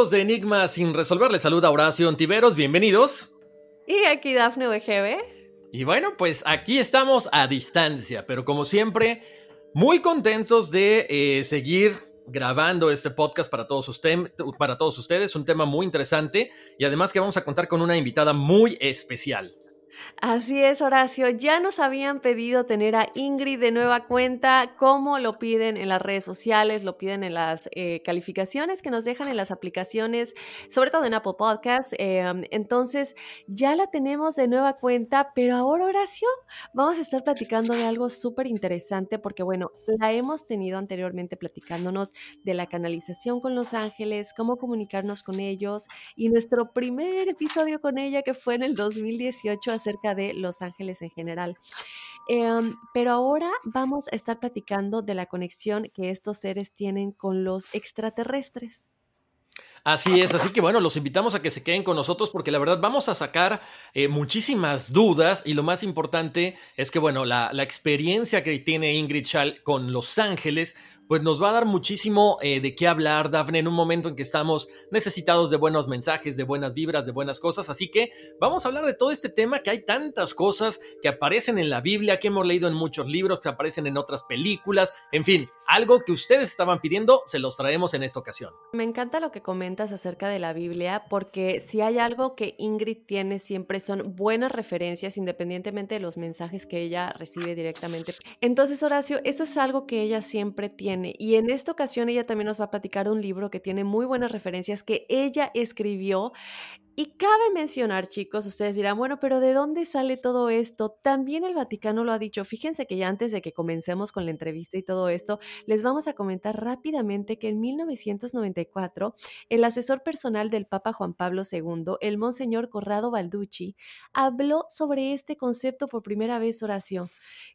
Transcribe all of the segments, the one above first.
Amigos de Enigma sin resolver? Les saluda Horacio Ontiveros, bienvenidos. Y aquí Dafne VGB. Y bueno, pues aquí estamos a distancia, pero como siempre, muy contentos de eh, seguir grabando este podcast para todos, usted, para todos ustedes, un tema muy interesante y además que vamos a contar con una invitada muy especial. Así es, Horacio. Ya nos habían pedido tener a Ingrid de nueva cuenta, como lo piden en las redes sociales, lo piden en las eh, calificaciones que nos dejan en las aplicaciones, sobre todo en Apple Podcasts. Eh, entonces, ya la tenemos de nueva cuenta, pero ahora, Horacio, vamos a estar platicando de algo súper interesante, porque bueno, la hemos tenido anteriormente platicándonos de la canalización con los ángeles, cómo comunicarnos con ellos, y nuestro primer episodio con ella, que fue en el 2018, acerca de Los Ángeles en general. Eh, pero ahora vamos a estar platicando de la conexión que estos seres tienen con los extraterrestres. Así es, así que bueno, los invitamos a que se queden con nosotros porque la verdad vamos a sacar eh, muchísimas dudas y lo más importante es que bueno, la, la experiencia que tiene Ingrid Schall con Los Ángeles pues nos va a dar muchísimo eh, de qué hablar, Dafne, en un momento en que estamos necesitados de buenos mensajes, de buenas vibras, de buenas cosas. Así que vamos a hablar de todo este tema, que hay tantas cosas que aparecen en la Biblia, que hemos leído en muchos libros, que aparecen en otras películas, en fin, algo que ustedes estaban pidiendo, se los traemos en esta ocasión. Me encanta lo que comentas acerca de la Biblia, porque si hay algo que Ingrid tiene siempre son buenas referencias, independientemente de los mensajes que ella recibe directamente. Entonces, Horacio, eso es algo que ella siempre tiene y en esta ocasión ella también nos va a platicar un libro que tiene muy buenas referencias que ella escribió. Y cabe mencionar, chicos, ustedes dirán, bueno, pero ¿de dónde sale todo esto? También el Vaticano lo ha dicho. Fíjense que ya antes de que comencemos con la entrevista y todo esto, les vamos a comentar rápidamente que en 1994, el asesor personal del Papa Juan Pablo II, el Monseñor Corrado Balducci, habló sobre este concepto por primera vez, Horacio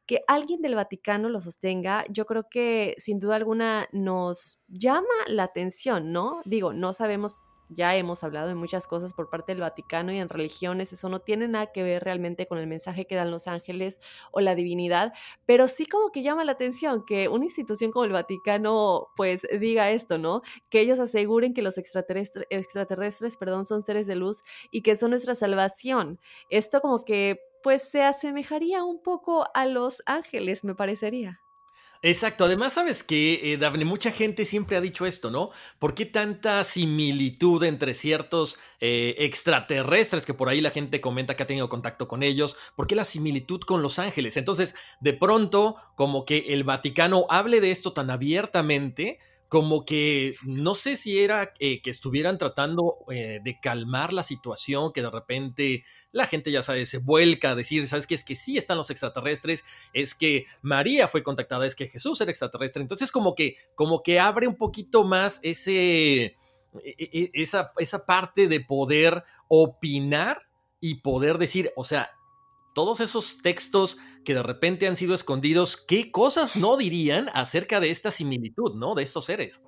que alguien del Vaticano lo sostenga, yo creo que sin duda alguna nos llama la atención, ¿no? Digo, no sabemos ya hemos hablado de muchas cosas por parte del Vaticano y en religiones, eso no tiene nada que ver realmente con el mensaje que dan los ángeles o la divinidad, pero sí como que llama la atención que una institución como el Vaticano pues diga esto, ¿no? Que ellos aseguren que los extraterrestres, extraterrestres perdón, son seres de luz y que son nuestra salvación. Esto como que pues se asemejaría un poco a los ángeles, me parecería. Exacto, además sabes que, eh, mucha gente siempre ha dicho esto, ¿no? ¿Por qué tanta similitud entre ciertos eh, extraterrestres que por ahí la gente comenta que ha tenido contacto con ellos? ¿Por qué la similitud con los ángeles? Entonces, de pronto, como que el Vaticano hable de esto tan abiertamente, como que no sé si era eh, que estuvieran tratando eh, de calmar la situación, que de repente la gente ya sabe, se vuelca a decir, ¿sabes qué? Es que sí están los extraterrestres, es que María fue contactada, es que Jesús era extraterrestre. Entonces como que, como que abre un poquito más ese, e, e, esa, esa parte de poder opinar y poder decir, o sea, todos esos textos que de repente han sido escondidos, ¿qué cosas no dirían acerca de esta similitud, ¿no? De estos seres.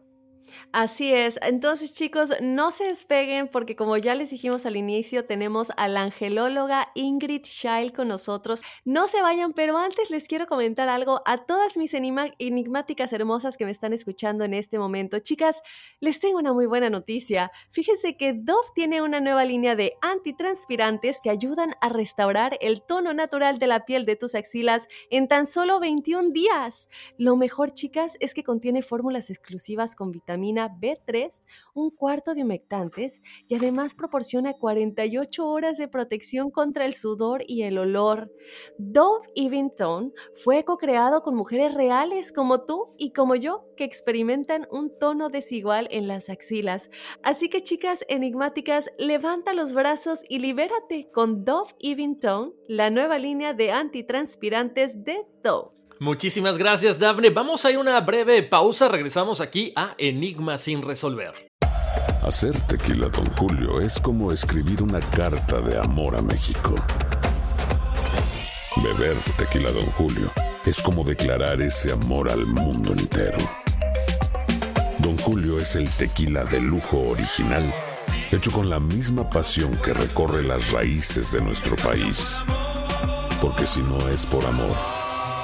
Así es. Entonces, chicos, no se despeguen porque como ya les dijimos al inicio, tenemos a la angelóloga Ingrid Scheil con nosotros. No se vayan, pero antes les quiero comentar algo a todas mis enigmáticas hermosas que me están escuchando en este momento. Chicas, les tengo una muy buena noticia. Fíjense que Dove tiene una nueva línea de antitranspirantes que ayudan a restaurar el tono natural de la piel de tus axilas en tan solo 21 días. Lo mejor, chicas, es que contiene fórmulas exclusivas con vitaminas B3, un cuarto de humectantes y además proporciona 48 horas de protección contra el sudor y el olor. Dove Even Tone fue co-creado con mujeres reales como tú y como yo que experimentan un tono desigual en las axilas. Así que chicas enigmáticas, levanta los brazos y libérate con Dove Even Tone, la nueva línea de antitranspirantes de Dove. Muchísimas gracias, Daphne. Vamos a ir una breve pausa. Regresamos aquí a Enigma sin resolver. Hacer tequila, don Julio, es como escribir una carta de amor a México. Beber tequila, don Julio, es como declarar ese amor al mundo entero. Don Julio es el tequila de lujo original, hecho con la misma pasión que recorre las raíces de nuestro país. Porque si no es por amor,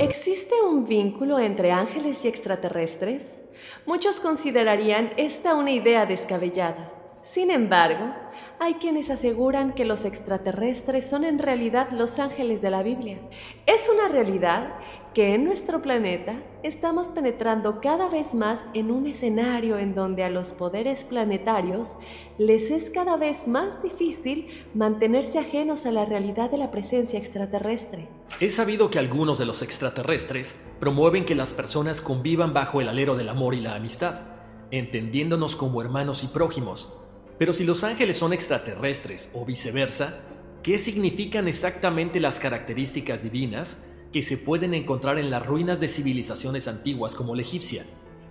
¿Existe un vínculo entre ángeles y extraterrestres? Muchos considerarían esta una idea descabellada. Sin embargo, hay quienes aseguran que los extraterrestres son en realidad los ángeles de la Biblia. Es una realidad que en nuestro planeta estamos penetrando cada vez más en un escenario en donde a los poderes planetarios les es cada vez más difícil mantenerse ajenos a la realidad de la presencia extraterrestre. He sabido que algunos de los extraterrestres promueven que las personas convivan bajo el alero del amor y la amistad, entendiéndonos como hermanos y prójimos pero si los ángeles son extraterrestres o viceversa, ¿qué significan exactamente las características divinas que se pueden encontrar en las ruinas de civilizaciones antiguas como la egipcia?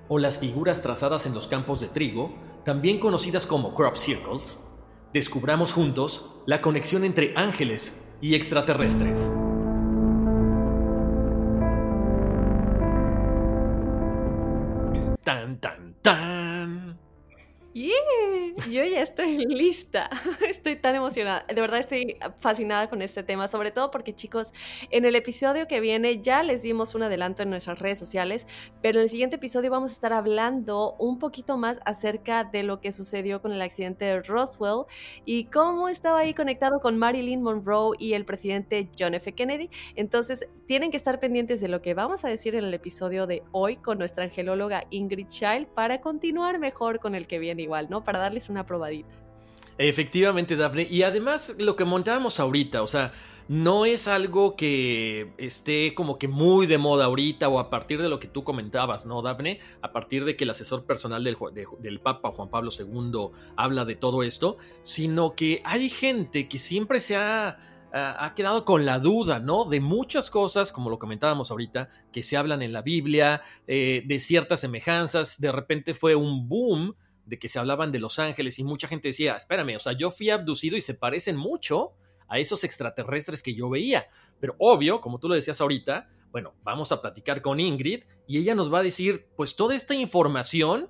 o las figuras trazadas en los campos de trigo, también conocidas como crop circles, descubramos juntos la conexión entre ángeles y extraterrestres. Tan, tan, tan. Yeah, yo ya estoy lista. Estoy tan emocionada. De verdad estoy fascinada con este tema, sobre todo porque chicos, en el episodio que viene ya les dimos un adelanto en nuestras redes sociales, pero en el siguiente episodio vamos a estar hablando un poquito más acerca de lo que sucedió con el accidente de Roswell y cómo estaba ahí conectado con Marilyn Monroe y el presidente John F. Kennedy. Entonces, tienen que estar pendientes de lo que vamos a decir en el episodio de hoy con nuestra angelóloga Ingrid Child para continuar mejor con el que viene igual, ¿no? Para darles una probadita. Efectivamente, Daphne. Y además, lo que montábamos ahorita, o sea, no es algo que esté como que muy de moda ahorita o a partir de lo que tú comentabas, ¿no, Daphne? A partir de que el asesor personal del, del, Papa Juan Pablo II habla de todo esto, sino que hay gente que siempre se ha, ha quedado con la duda, ¿no? De muchas cosas, como lo comentábamos ahorita, que se hablan en la Biblia, eh, de ciertas semejanzas, de repente fue un boom de que se hablaban de Los Ángeles y mucha gente decía, espérame, o sea, yo fui abducido y se parecen mucho a esos extraterrestres que yo veía. Pero obvio, como tú lo decías ahorita, bueno, vamos a platicar con Ingrid y ella nos va a decir, pues toda esta información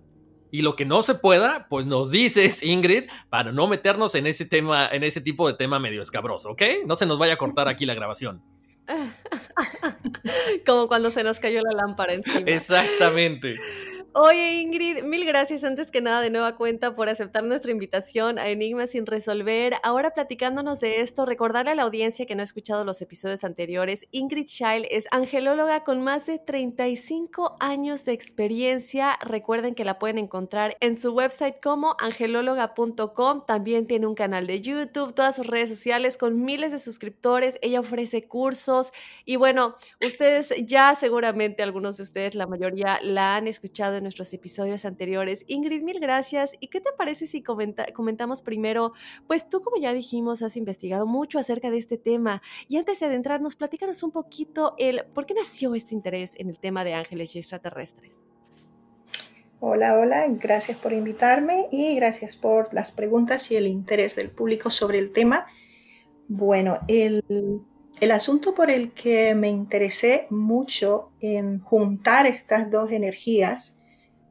y lo que no se pueda, pues nos dices, Ingrid, para no meternos en ese tema, en ese tipo de tema medio escabroso, ¿ok? No se nos vaya a cortar aquí la grabación. Como cuando se nos cayó la lámpara encima. Exactamente. Oye Ingrid, mil gracias antes que nada de nueva cuenta por aceptar nuestra invitación a Enigma sin resolver. Ahora platicándonos de esto, recordarle a la audiencia que no ha escuchado los episodios anteriores, Ingrid Child es angelóloga con más de 35 años de experiencia. Recuerden que la pueden encontrar en su website como angelóloga.com. También tiene un canal de YouTube, todas sus redes sociales con miles de suscriptores. Ella ofrece cursos y bueno, ustedes ya seguramente algunos de ustedes, la mayoría la han escuchado nuestros episodios anteriores. Ingrid, mil gracias. ¿Y qué te parece si comentamos primero? Pues tú, como ya dijimos, has investigado mucho acerca de este tema. Y antes de adentrarnos, platícanos un poquito el por qué nació este interés en el tema de ángeles y extraterrestres. Hola, hola, gracias por invitarme y gracias por las preguntas y el interés del público sobre el tema. Bueno, el, el asunto por el que me interesé mucho en juntar estas dos energías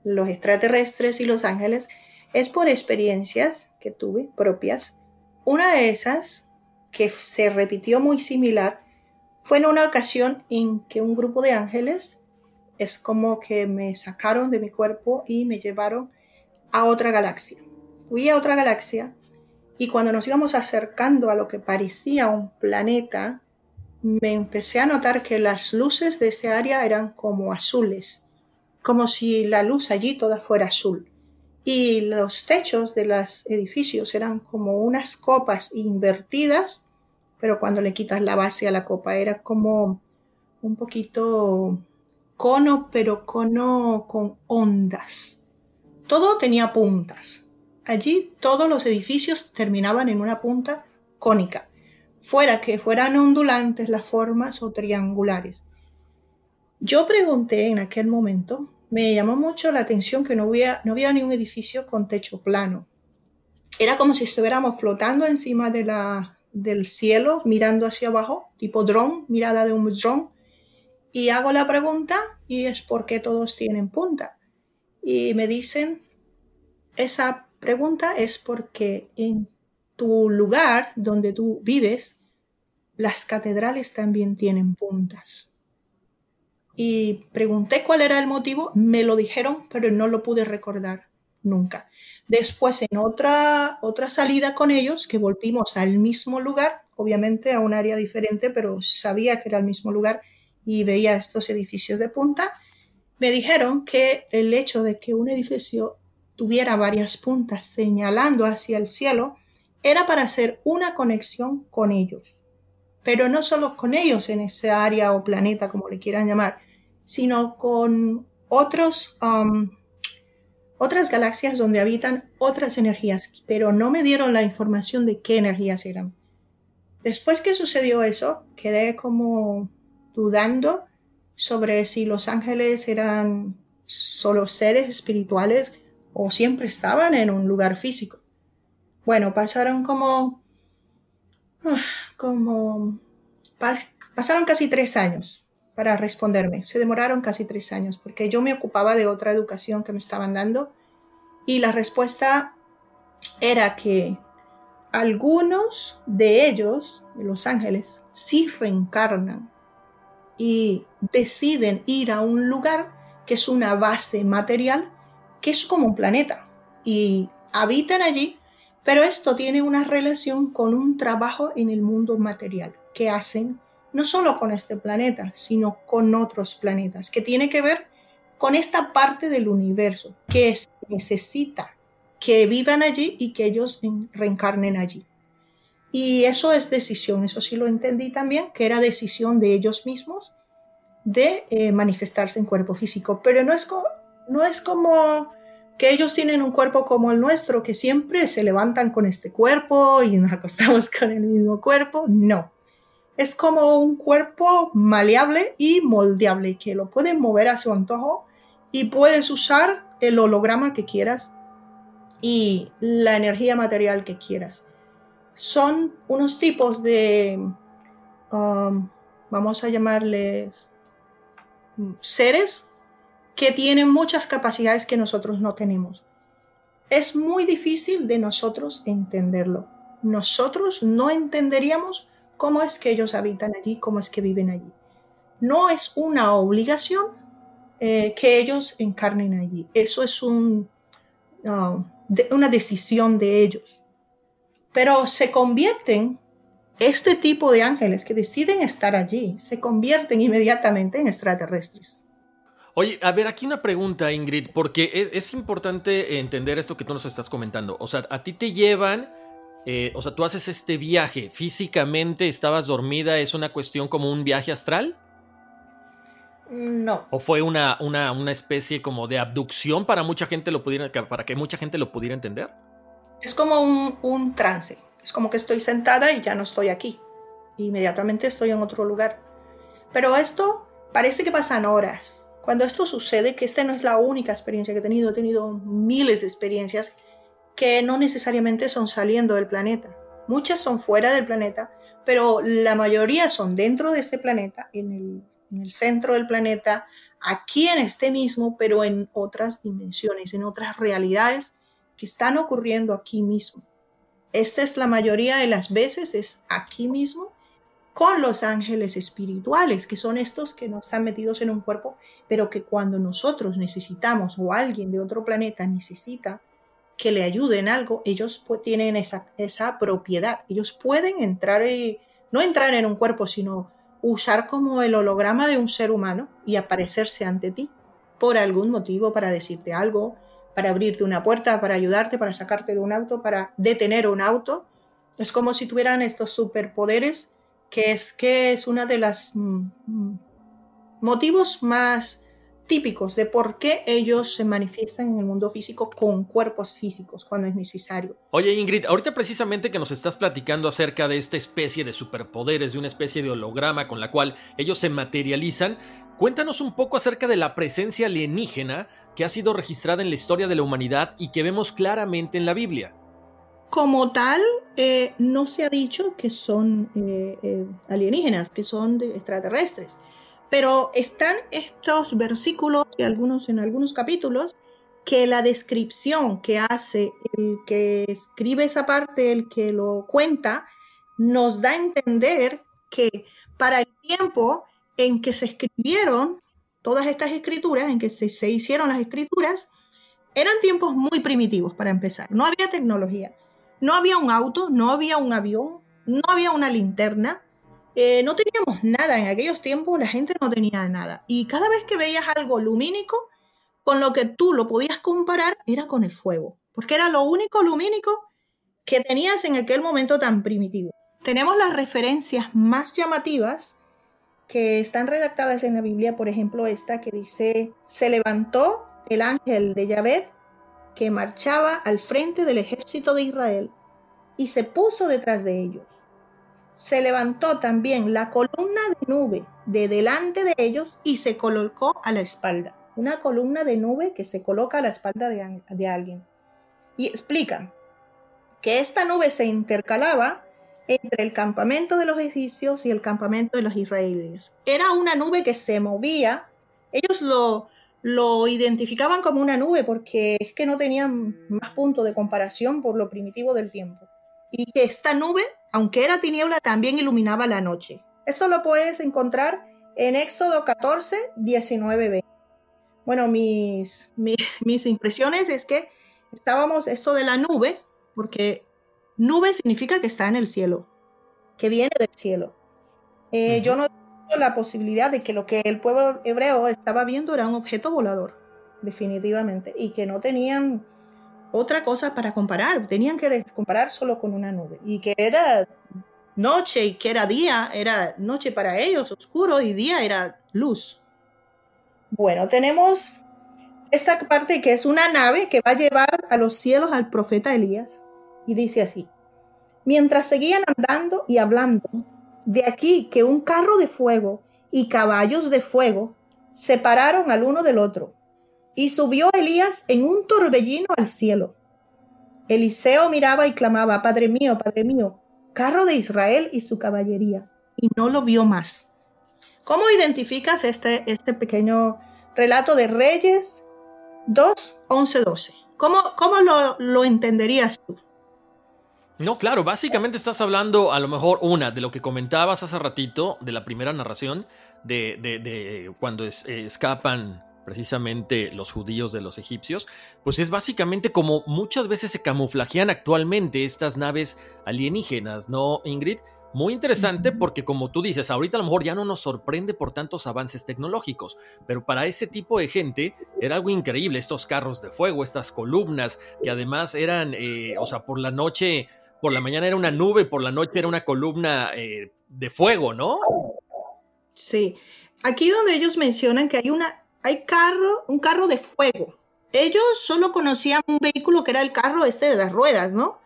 los extraterrestres y los ángeles es por experiencias que tuve propias. Una de esas, que se repitió muy similar, fue en una ocasión en que un grupo de ángeles es como que me sacaron de mi cuerpo y me llevaron a otra galaxia. Fui a otra galaxia y cuando nos íbamos acercando a lo que parecía un planeta, me empecé a notar que las luces de ese área eran como azules como si la luz allí toda fuera azul. Y los techos de los edificios eran como unas copas invertidas, pero cuando le quitas la base a la copa era como un poquito cono, pero cono con ondas. Todo tenía puntas. Allí todos los edificios terminaban en una punta cónica, fuera que fueran ondulantes las formas o triangulares. Yo pregunté en aquel momento, me llamó mucho la atención que no había, ni un edificio con techo plano. Era como si estuviéramos flotando encima de la, del cielo, mirando hacia abajo, tipo dron, mirada de un dron. Y hago la pregunta y es por qué todos tienen punta. Y me dicen, esa pregunta es porque en tu lugar donde tú vives, las catedrales también tienen puntas y pregunté cuál era el motivo, me lo dijeron, pero no lo pude recordar nunca. Después, en otra, otra salida con ellos, que volvimos al mismo lugar, obviamente a un área diferente, pero sabía que era el mismo lugar y veía estos edificios de punta, me dijeron que el hecho de que un edificio tuviera varias puntas señalando hacia el cielo era para hacer una conexión con ellos. Pero no solo con ellos en ese área o planeta, como le quieran llamar, sino con otros, um, otras galaxias donde habitan otras energías, pero no me dieron la información de qué energías eran. Después que sucedió eso, quedé como dudando sobre si los ángeles eran solo seres espirituales o siempre estaban en un lugar físico. Bueno, pasaron como, ah, como, pasaron casi tres años para responderme. Se demoraron casi tres años porque yo me ocupaba de otra educación que me estaban dando y la respuesta era que algunos de ellos, de los ángeles, sí reencarnan y deciden ir a un lugar que es una base material, que es como un planeta, y habitan allí, pero esto tiene una relación con un trabajo en el mundo material que hacen no solo con este planeta, sino con otros planetas, que tiene que ver con esta parte del universo que necesita que vivan allí y que ellos reencarnen allí. Y eso es decisión, eso sí lo entendí también, que era decisión de ellos mismos de eh, manifestarse en cuerpo físico. Pero no es, no es como que ellos tienen un cuerpo como el nuestro, que siempre se levantan con este cuerpo y nos acostamos con el mismo cuerpo. No. Es como un cuerpo maleable y moldeable, que lo pueden mover a su antojo y puedes usar el holograma que quieras y la energía material que quieras. Son unos tipos de, um, vamos a llamarles seres que tienen muchas capacidades que nosotros no tenemos. Es muy difícil de nosotros entenderlo. Nosotros no entenderíamos cómo es que ellos habitan allí, cómo es que viven allí. No es una obligación eh, que ellos encarnen allí. Eso es um, una decisión de ellos. Pero se convierten, este tipo de ángeles que deciden estar allí, se convierten inmediatamente en extraterrestres. Oye, a ver, aquí una pregunta, Ingrid, porque es, importante entender esto que tú nos estás comentando. O sea, a ti te llevan, eh, o sea, tú haces este viaje, físicamente estabas dormida, es una cuestión como un viaje astral. No. ¿O fue una, una, una, especie como de abducción para mucha gente lo pudiera, para que mucha gente lo pudiera entender? Es como un, un trance. Es como que estoy sentada y ya no estoy aquí. Inmediatamente estoy en otro lugar. Pero esto parece que pasan horas. Cuando esto sucede, que esta no es la única experiencia que he tenido, he tenido miles de experiencias que no necesariamente son saliendo del planeta. Muchas son fuera del planeta, pero la mayoría son dentro de este planeta, en el en el centro del planeta, aquí en este mismo, pero en otras dimensiones, en otras realidades que están ocurriendo aquí mismo. Esta es la mayoría de las veces, es aquí mismo, con los ángeles espirituales, que son estos que no están metidos en un cuerpo, pero que cuando nosotros necesitamos o alguien de otro planeta necesita que le ayuden algo, ellos tienen esa, esa propiedad. Ellos pueden entrar, y, no entrar en un cuerpo, sino usar como el holograma de un ser humano y aparecerse ante ti por algún motivo, para decirte algo, para abrirte una puerta, para ayudarte, para sacarte de un auto, para detener un auto. Es como si tuvieran estos superpoderes, que es que es una de las mm, mm, motivos más típicos de por qué ellos se manifiestan en el mundo físico con cuerpos físicos cuando es necesario. Oye Ingrid, ahorita precisamente que nos estás platicando acerca de esta especie de superpoderes, de una especie de holograma con la cual ellos se materializan, cuéntanos un poco acerca de la presencia alienígena que ha sido registrada en la historia de la humanidad y que vemos claramente en la Biblia. Como tal, eh, no se ha dicho que son eh, eh, alienígenas, que son extraterrestres pero están estos versículos y algunos en algunos capítulos que la descripción que hace el que escribe esa parte, el que lo cuenta, nos da a entender que para el tiempo en que se escribieron todas estas escrituras, en que se, se hicieron las escrituras, eran tiempos muy primitivos para empezar. No había tecnología, no había un auto, no había un avión, no había una linterna, eh, no teníamos nada. En aquellos tiempos la gente no tenía nada. Y cada vez que veías algo lumínico, con lo que tú lo podías comparar era con el fuego, porque era lo único lumínico que tenías en aquel momento tan primitivo. Tenemos las referencias más llamativas que están redactadas en la Biblia, por ejemplo esta que dice, se levantó el ángel de Yahvé que marchaba al frente del ejército de Israel y se puso detrás de ellos se levantó también la columna de nube de delante de ellos y se colocó a la espalda. una columna de nube que se coloca a la espalda de, de alguien. Y explican que esta nube se intercalaba entre el campamento de los egipcios y el campamento de los israelíes. Era una nube que se movía. Ellos lo, lo identificaban como una nube porque es que no tenían más punto de comparación por lo primitivo del tiempo. Y que esta nube, aunque era tiniebla, también iluminaba la noche. Esto lo puedes encontrar en Éxodo 14, 19, 20. Bueno, mis, mis, mis impresiones es que estábamos, esto de la nube, porque nube significa que está en el cielo, que viene del cielo. Eh, yo no tengo la posibilidad de que lo que el pueblo hebreo estaba viendo era un objeto volador, definitivamente, y que no tenían otra cosa para comparar, tenían que comparar solo con una nube, y que era noche y que era día, era noche para ellos, oscuro, y día era luz. Bueno, tenemos esta parte que es una nave que va a llevar a los cielos al profeta Elías. Y dice así, mientras seguían andando y hablando, de aquí que un carro de fuego y caballos de fuego separaron al uno del otro. Y subió Elías en un torbellino al cielo. Eliseo miraba y clamaba, Padre mío, Padre mío, carro de Israel y su caballería. Y no lo vio más. ¿Cómo identificas este, este pequeño relato de Reyes 2, 11, 12? ¿Cómo, cómo lo, lo entenderías tú? No, claro, básicamente estás hablando a lo mejor una de lo que comentabas hace ratito, de la primera narración, de, de, cuando eh, escapan precisamente los judíos de los egipcios, pues es básicamente como muchas veces se camuflajean actualmente estas naves alienígenas, ¿no, Ingrid? Muy interesante porque como tú dices, ahorita a lo mejor ya no nos sorprende por tantos avances tecnológicos, pero para ese tipo de gente era algo increíble, estos carros de fuego, estas columnas, que además eran, eh, o sea, por la noche por la mañana era una nube, por la noche era una columna eh, de fuego, ¿no? Sí. Aquí donde ellos mencionan que hay una, hay carro, un carro de fuego. Ellos solo conocían un vehículo que era el carro este de las ruedas, ¿no?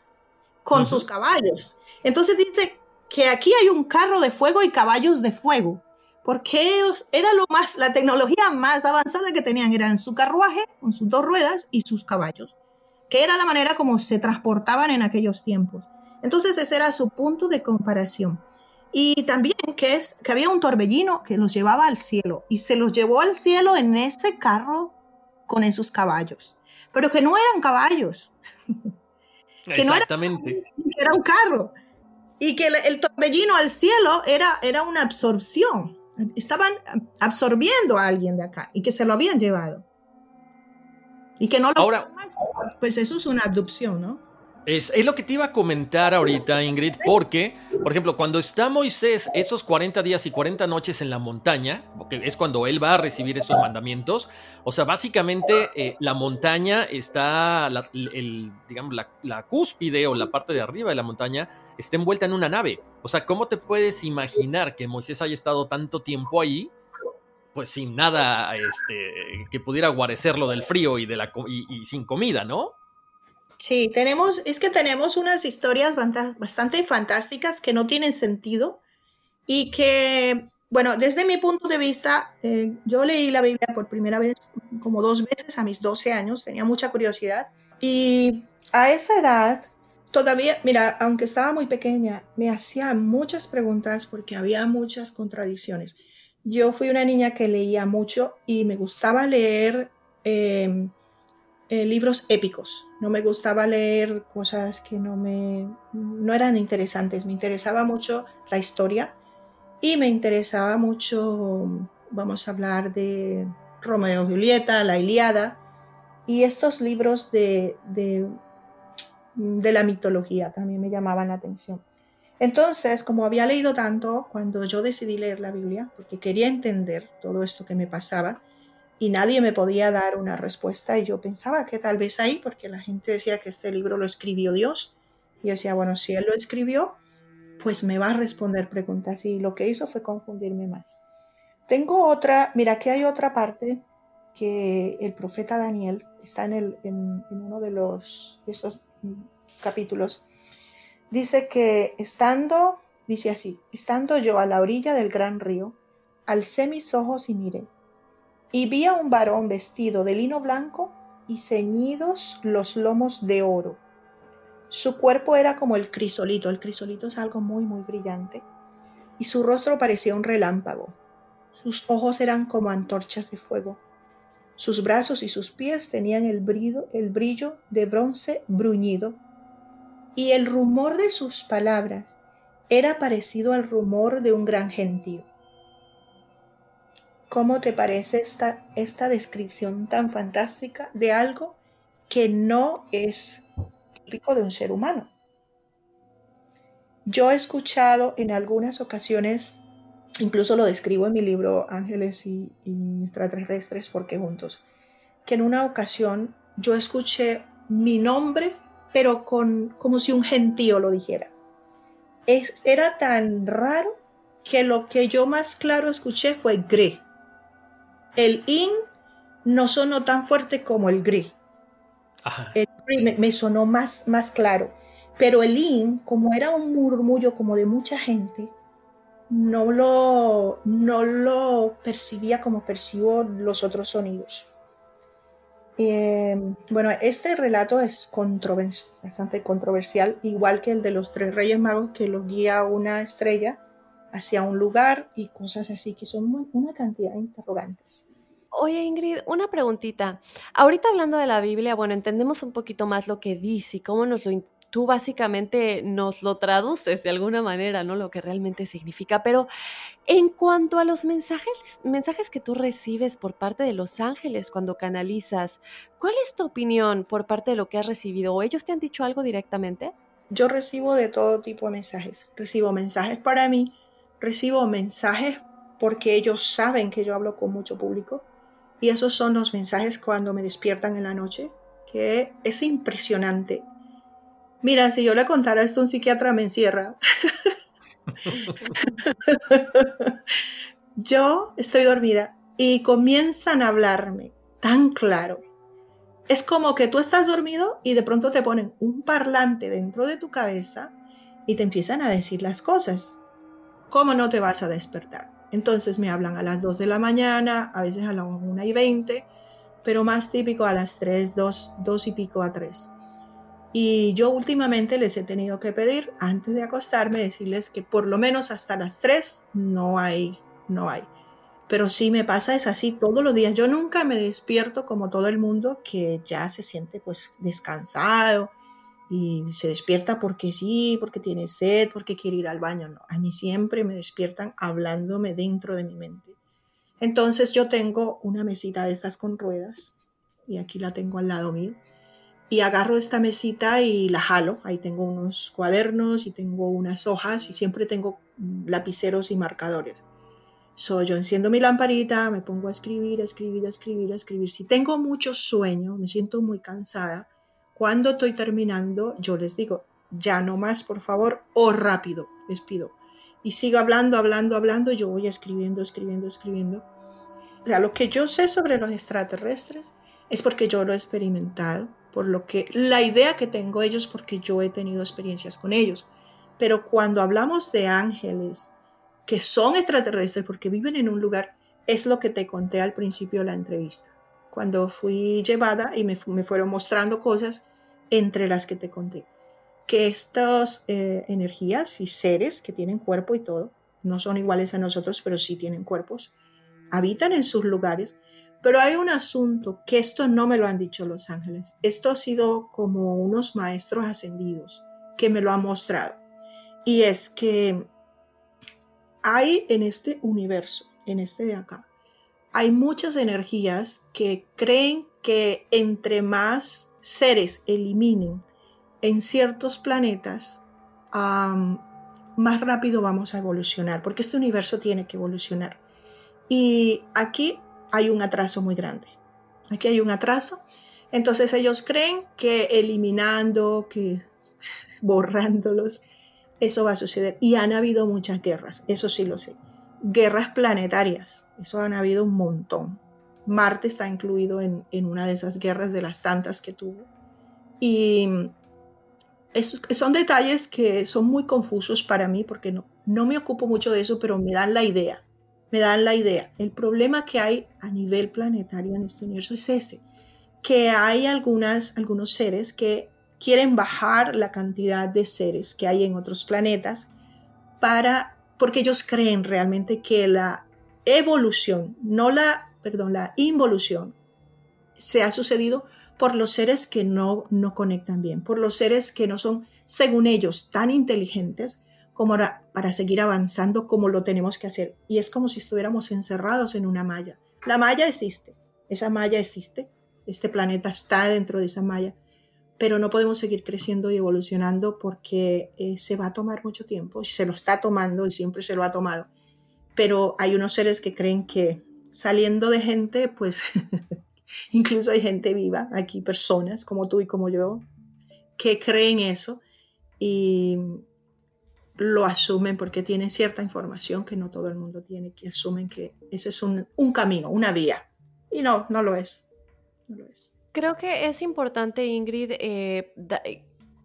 Con sus caballos. Entonces dice que aquí hay un carro de fuego y caballos de fuego. Porque ellos, era lo más, la tecnología más avanzada que tenían, eran su carruaje con sus dos ruedas y sus caballos que era la manera como se transportaban en aquellos tiempos. Entonces ese era su punto de comparación. Y también que, es, que había un torbellino que los llevaba al cielo y se los llevó al cielo en ese carro con esos caballos, pero que no eran caballos. que Exactamente. No era, era, un carro. Y que el, torbellino al cielo era, era una absorción. Estaban absorbiendo a alguien de acá y que se lo habían llevado. Y que no lo Ahora, pues eso es una adopción, ¿no? Es, lo que te iba a comentar ahorita, Ingrid, porque, por ejemplo, cuando está Moisés esos 40 días y 40 noches en la montaña, que es cuando él va a recibir estos mandamientos, o sea, básicamente eh, la montaña está, la, digamos, la, la, cúspide o la parte de arriba de la montaña está envuelta en una nave. O sea, ¿cómo te puedes imaginar que Moisés haya estado tanto tiempo ahí pues sin nada este, que pudiera guarecerlo del frío y, de la, y, sin comida, ¿no? Sí, tenemos, es que tenemos unas historias bastante fantásticas que no tienen sentido y que, bueno, desde mi punto de vista, eh, yo leí la Biblia por primera vez como dos veces a mis 12 años, tenía mucha curiosidad y a esa edad todavía, mira, aunque estaba muy pequeña, me hacía muchas preguntas porque había muchas contradicciones. Yo fui una niña que leía mucho y me gustaba leer em, eh, libros épicos. No me gustaba leer cosas que no me no eran interesantes. Me interesaba mucho la historia y me interesaba mucho, vamos a hablar de Romeo y Julieta, la Iliada y estos libros de, de, de la mitología también me llamaban la atención. Entonces, como había leído tanto, cuando yo decidí leer la Biblia, porque quería entender todo esto que me pasaba, y nadie me podía dar una respuesta, y yo pensaba que tal vez ahí, porque la gente decía que este libro lo escribió Dios, y yo decía, bueno, si Él lo escribió, pues me va a responder preguntas, y lo que hizo fue confundirme más. Tengo otra, mira, aquí hay otra parte que el profeta Daniel está en, el, en, uno de los estos capítulos Dice que estando, dice así, estando yo a la orilla del gran río, alcé mis ojos y miré. Y vi a un varón vestido de lino blanco y ceñidos los lomos de oro. Su cuerpo era como el crisolito, el crisolito es algo muy, muy brillante, y su rostro parecía un relámpago. Sus ojos eran como antorchas de fuego. Sus brazos y sus pies tenían el brillo, el brillo de bronce bruñido, y el rumor de sus palabras era parecido al rumor de un gran gentío. ¿Cómo te parece esta, esta descripción tan fantástica de algo que no es típico de un ser humano? Yo he escuchado en algunas ocasiones, incluso lo describo en mi libro Ángeles y, extraterrestres porque juntos, que en una ocasión yo escuché mi nombre, pero con, como si un gentío lo dijera. Es, era tan raro que lo que yo más claro escuché fue gre. El in no sonó tan fuerte como el gri. El gri me, sonó más, más claro. Pero el in, como era un murmullo como de mucha gente, no lo, no lo percibía como percibo los otros sonidos. Eh, bueno, este relato es bastante controversial, igual que el de los tres reyes magos que los guía una estrella hacia un lugar y cosas así, que son una cantidad de interrogantes. Oye, Ingrid, una preguntita. Ahorita hablando de la Biblia, bueno, entendemos un poquito más lo que dice y cómo nos lo tú básicamente nos lo traduces de alguna manera, ¿no? Lo que realmente significa. Pero en cuanto a los mensajes, mensajes que tú recibes por parte de los ángeles cuando canalizas, ¿cuál es tu opinión por parte de lo que has recibido? ¿O ellos te han dicho algo directamente? Yo recibo de todo tipo de mensajes. Recibo mensajes para mí, recibo mensajes porque ellos saben que yo hablo con mucho público. Y esos son los mensajes cuando me despiertan en la noche, que es impresionante Mira, si yo le contara esto a un psiquiatra me encierra. yo estoy dormida y comienzan a hablarme tan claro. Es como que tú estás dormido y de pronto te ponen un parlante dentro de tu cabeza y te empiezan a decir las cosas. ¿Cómo no te vas a despertar? Entonces me hablan a las 2 de la mañana, a veces a las 1 y 20, pero más típico a las 3, 2, 2 y pico a 3. Y yo últimamente les he tenido que pedir, antes de acostarme, decirles que por lo menos hasta las 3 no hay, no hay. Pero sí me pasa, es así todos los días. Yo nunca me despierto como todo el mundo que ya se siente pues descansado y se despierta porque sí, porque tiene sed, porque quiere ir al baño. No, a mí siempre me despiertan hablándome dentro de mi mente. Entonces yo tengo una mesita de estas con ruedas y aquí la tengo al lado mío y agarro esta mesita y la jalo. Ahí tengo unos cuadernos y tengo unas hojas y siempre tengo lapiceros y marcadores. So, yo enciendo mi lamparita, me pongo a escribir, a escribir, a escribir, a escribir. Si tengo mucho sueño, me siento muy cansada, cuando estoy terminando, yo les digo, ya no más, por favor, o rápido, les pido. Y sigo hablando, hablando, hablando, yo voy escribiendo, escribiendo, escribiendo. O sea, lo que yo sé sobre los extraterrestres es porque yo lo he experimentado por lo que la idea que tengo ellos porque yo he tenido experiencias con ellos. Pero cuando hablamos de ángeles que son extraterrestres porque viven en un lugar, es lo que te conté al principio de la entrevista. Cuando fui llevada y me, fueron mostrando cosas entre las que te conté. Que estas eh, energías y seres que tienen cuerpo y todo, no son iguales a nosotros, pero sí tienen cuerpos, habitan en sus lugares pero hay un asunto que esto no me lo han dicho los ángeles. Esto ha sido como unos maestros ascendidos que me lo han mostrado. Y es que hay en este universo, en este de acá, hay muchas energías que creen que entre más seres eliminen en ciertos planetas, más rápido vamos a evolucionar, porque este universo tiene que evolucionar. Y aquí hay un atraso muy grande. Aquí hay un atraso. Entonces ellos creen que eliminando, que borrándolos, eso va a suceder. Y han habido muchas guerras, eso sí lo sé. Guerras planetarias, eso han habido un montón. Marte está incluido en, una de esas guerras de las tantas que tuvo. Y son detalles que son muy confusos para mí porque no, no me ocupo mucho de eso, pero me dan la idea me dan la idea. El problema que hay a nivel planetario en este universo es ese, que hay algunas, algunos seres que quieren bajar la cantidad de seres que hay en otros planetas para, porque ellos creen realmente que la evolución, no la, perdón, la involución, se ha sucedido por los seres que no, no conectan bien, por los seres que no son, según ellos, tan inteligentes como para, para seguir avanzando como lo tenemos que hacer. Y es como si estuviéramos encerrados en una malla. La malla existe, esa malla existe, este planeta está dentro de esa malla, pero no podemos seguir creciendo y evolucionando porque eh, se va a tomar mucho tiempo y se lo está tomando y siempre se lo ha tomado. Pero hay unos seres que creen que saliendo de gente, pues incluso hay gente viva, aquí personas como tú y como yo, que creen eso y lo asumen porque tienen cierta información que no todo el mundo tiene, que asumen que ese es un, un camino, una vía. Y no, no lo es. No lo es. Creo que es importante, Ingrid, eh,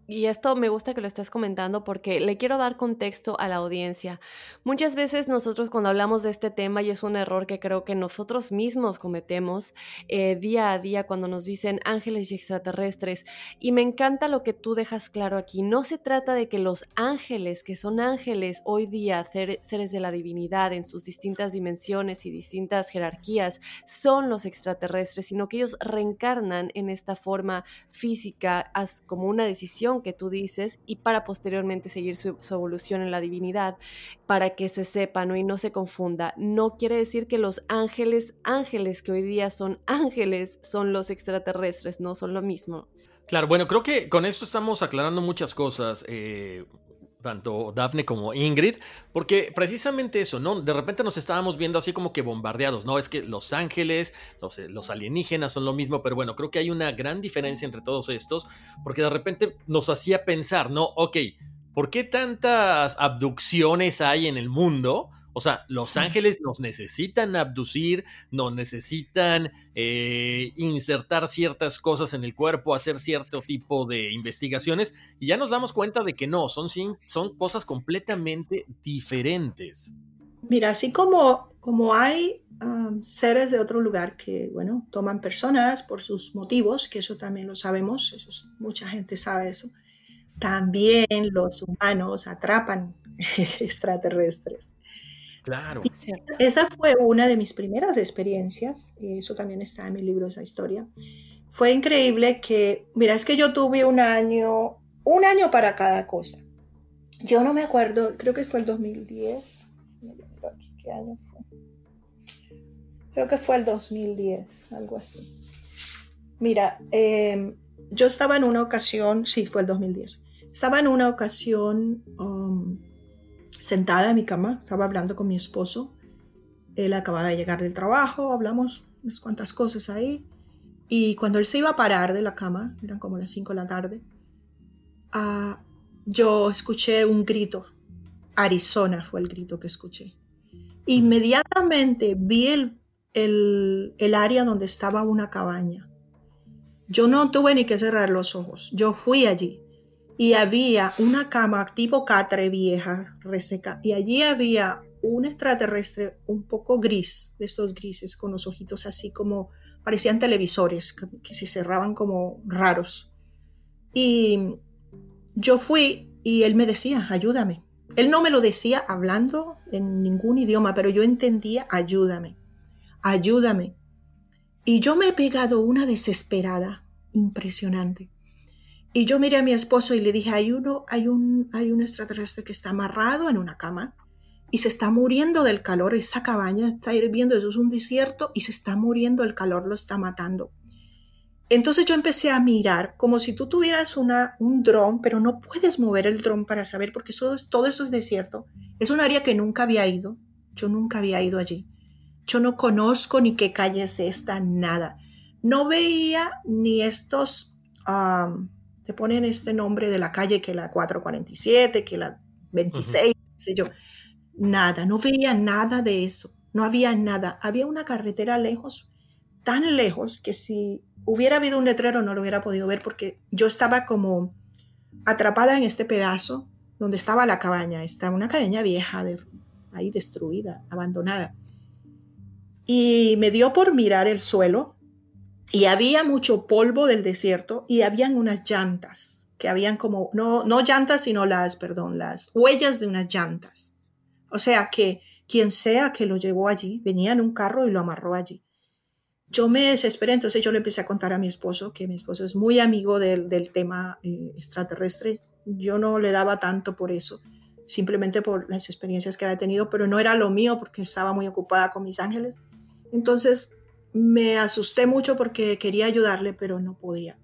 y esto me gusta que lo estés comentando porque le quiero dar contexto a la audiencia. Muchas veces nosotros cuando hablamos de este tema, y es un error que creo que nosotros mismos cometemos eh, día a día cuando nos dicen ángeles y extraterrestres, y me encanta lo que tú dejas claro aquí, no se trata de que los ángeles, que son ángeles hoy día, seres de la divinidad en sus distintas dimensiones y distintas jerarquías, son los extraterrestres, sino que ellos reencarnan en esta forma física como una decisión que tú dices y para posteriormente seguir su, evolución en la divinidad, para que se sepa y no se confunda. No quiere decir que los ángeles, ángeles que hoy día son ángeles, son los extraterrestres, no son lo mismo. Claro, bueno, creo que con esto estamos aclarando muchas cosas. Eh, tanto Daphne como Ingrid, porque precisamente eso, ¿no? De repente nos estábamos viendo así como que bombardeados, ¿no? Es que los ángeles, los, eh, los, alienígenas son lo mismo, pero bueno, creo que hay una gran diferencia entre todos estos, porque de repente nos hacía pensar, ¿no? Ok, ¿por qué tantas abducciones hay en el mundo? O sea, los ángeles nos necesitan abducir, nos necesitan eh, insertar ciertas cosas en el cuerpo, hacer cierto tipo de investigaciones, y ya nos damos cuenta de que no, son, son cosas completamente diferentes. Mira, así como, como hay um, seres de otro lugar que, bueno, toman personas por sus motivos, que eso también lo sabemos, eso mucha gente sabe eso, también los humanos atrapan extraterrestres. Claro. esa fue una de mis primeras experiencias, eso también está en mi libro, esa historia. Fue increíble que, mira, es que yo tuve un año, un año para cada cosa. Yo no me acuerdo, creo que fue el 2010. ¿Qué año fue? Creo que fue el 2010, algo así. Mira, em, yo estaba en una ocasión, sí, fue el 2010. Estaba en una ocasión um, sentada en mi cama, estaba hablando con mi esposo. Él acababa de llegar del trabajo, hablamos unas cuantas cosas ahí. Y cuando él se iba a parar de la cama, eran como las 5 de la tarde, ah, yo escuché un grito. Arizona fue el grito que escuché. Inmediatamente vi el, el, el área donde estaba una cabaña. Yo no tuve ni que cerrar los ojos. Yo fui allí y había una cama tipo catre vieja, reseca, y allí había un extraterrestre un poco gris, de estos grises, con los ojitos así como parecían televisores, que, se cerraban como raros. Y yo fui y él me decía, ayúdame. Él no me lo decía hablando en ningún idioma, pero yo entendía, ayúdame, ayúdame. Y yo me he pegado una desesperada impresionante. Y yo miré a mi esposo y le dije, hay, uno, hay, un, hay un extraterrestre que está amarrado en una cama y se está muriendo del calor. Esa cabaña está hirviendo, eso es un desierto y se está muriendo, el calor lo está matando. Entonces yo empecé a mirar como si tú tuvieras una, un dron, pero no puedes mover el dron para saber porque todo eso es desierto. Es un área que nunca había ido. Yo nunca había ido allí. Yo no conozco ni qué calle es esta, nada. No veía ni estos se ponen este nombre de la calle que la 447, que la 26, sé yo. Nada, no veía nada de eso, no había nada. Había una carretera lejos, tan lejos que si hubiera habido un letrero no lo hubiera podido ver porque yo estaba como atrapada en este pedazo donde estaba la cabaña. Estaba una cabaña vieja, de, ahí destruida, abandonada. y me dio por mirar el suelo y había mucho polvo del desierto y habían unas llantas, que habían como, no, no llantas, sino las, perdón, las huellas de unas llantas. O sea que quien sea que lo llevó allí, venía en un carro y lo amarró allí. Yo me desesperé, entonces yo le empecé a contar a mi esposo, que mi esposo es muy amigo del, del tema eh, extraterrestre. Yo no le daba tanto por eso, simplemente por las experiencias que había tenido, pero no era lo mío porque estaba muy ocupada con mis ángeles. Entonces me asusté mucho porque quería ayudarle, pero no podía.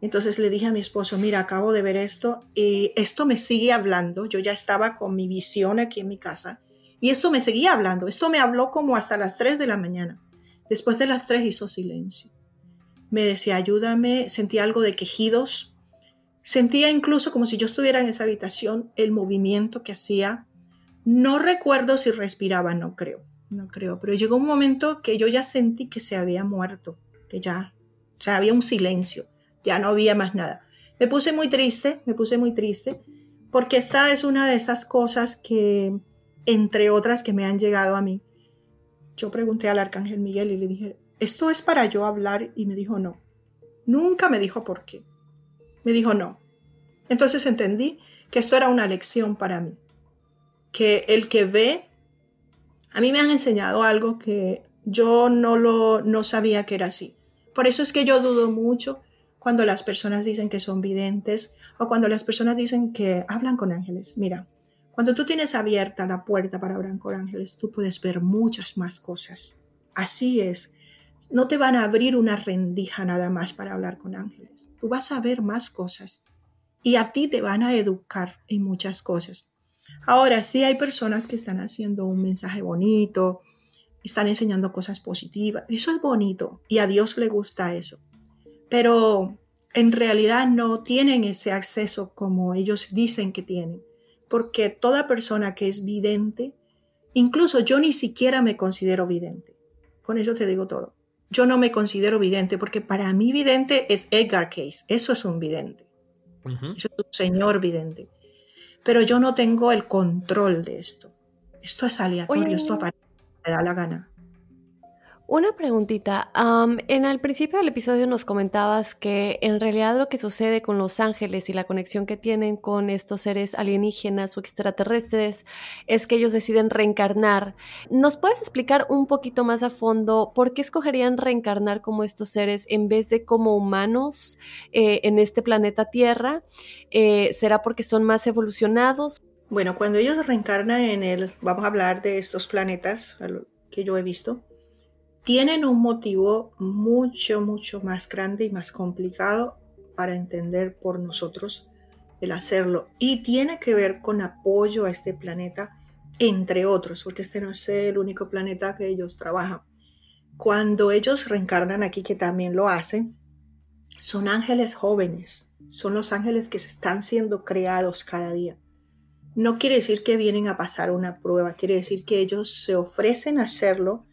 Entonces le dije a mi esposo, mira, acabo de ver esto y esto me sigue hablando. Yo ya estaba con mi visión aquí en mi casa y esto me seguía hablando. Esto me habló como hasta las 3 de la mañana. Después de las 3 hizo silencio. Me decía, ayúdame, sentía algo de quejidos. Sentía incluso como si yo estuviera en esa habitación el movimiento que hacía. No recuerdo si respiraba, no creo no creo, pero llegó un momento que yo ya sentí que se había muerto, que ya, o sea, había un silencio, ya no había más nada. Me puse muy triste, me puse muy triste, porque esta es una de esas cosas que, entre otras que me han llegado a mí, yo pregunté al arcángel Miguel y le dije, ¿esto es para yo hablar? Y me dijo, no. Nunca me dijo por qué. Me dijo, no. Entonces entendí que esto era una lección para mí, que el que ve a mí me han enseñado algo que yo no lo no sabía que era así. Por eso es que yo dudo mucho cuando las personas dicen que son videntes o cuando las personas dicen que hablan con ángeles. Mira, cuando tú tienes abierta la puerta para hablar con ángeles, tú puedes ver muchas más cosas. Así es. No te van a abrir una rendija nada más para hablar con ángeles. Tú vas a ver más cosas y a ti te van a educar en muchas cosas. Ahora, sí hay personas que están haciendo un mensaje bonito, están enseñando cosas positivas. Eso es bonito y a Dios le gusta eso. Pero en realidad no tienen ese acceso como ellos dicen que tienen. Porque toda persona que es vidente, incluso yo ni siquiera me considero vidente. Con eso te digo todo. Yo no me considero vidente porque para mí vidente es Edgar Case. Eso es un vidente. Eso es un señor vidente pero yo no tengo el control de esto. Esto es aleatorio, esto aparece, me da la gana. Una preguntita. en el principio del episodio nos comentabas que en realidad lo que sucede con los ángeles y la conexión que tienen con estos seres alienígenas o extraterrestres es que ellos deciden reencarnar. ¿Nos puedes explicar un poquito más a fondo por qué escogerían reencarnar como estos seres en vez de como humanos eh, en este planeta Tierra? Eh, ¿Será porque son más evolucionados? Bueno, cuando ellos reencarnan en el, vamos a hablar de estos planetas que yo he visto tienen un motivo mucho, mucho más grande y más complicado para entender por nosotros el hacerlo. Y tiene que ver con apoyo a este planeta, entre otros, porque este no es el único planeta que ellos trabajan. Cuando ellos reencarnan aquí, que también lo hacen, son ángeles jóvenes, son los ángeles que se están siendo creados cada día. No quiere decir que vienen a pasar una prueba, quiere decir que ellos se ofrecen a hacerlo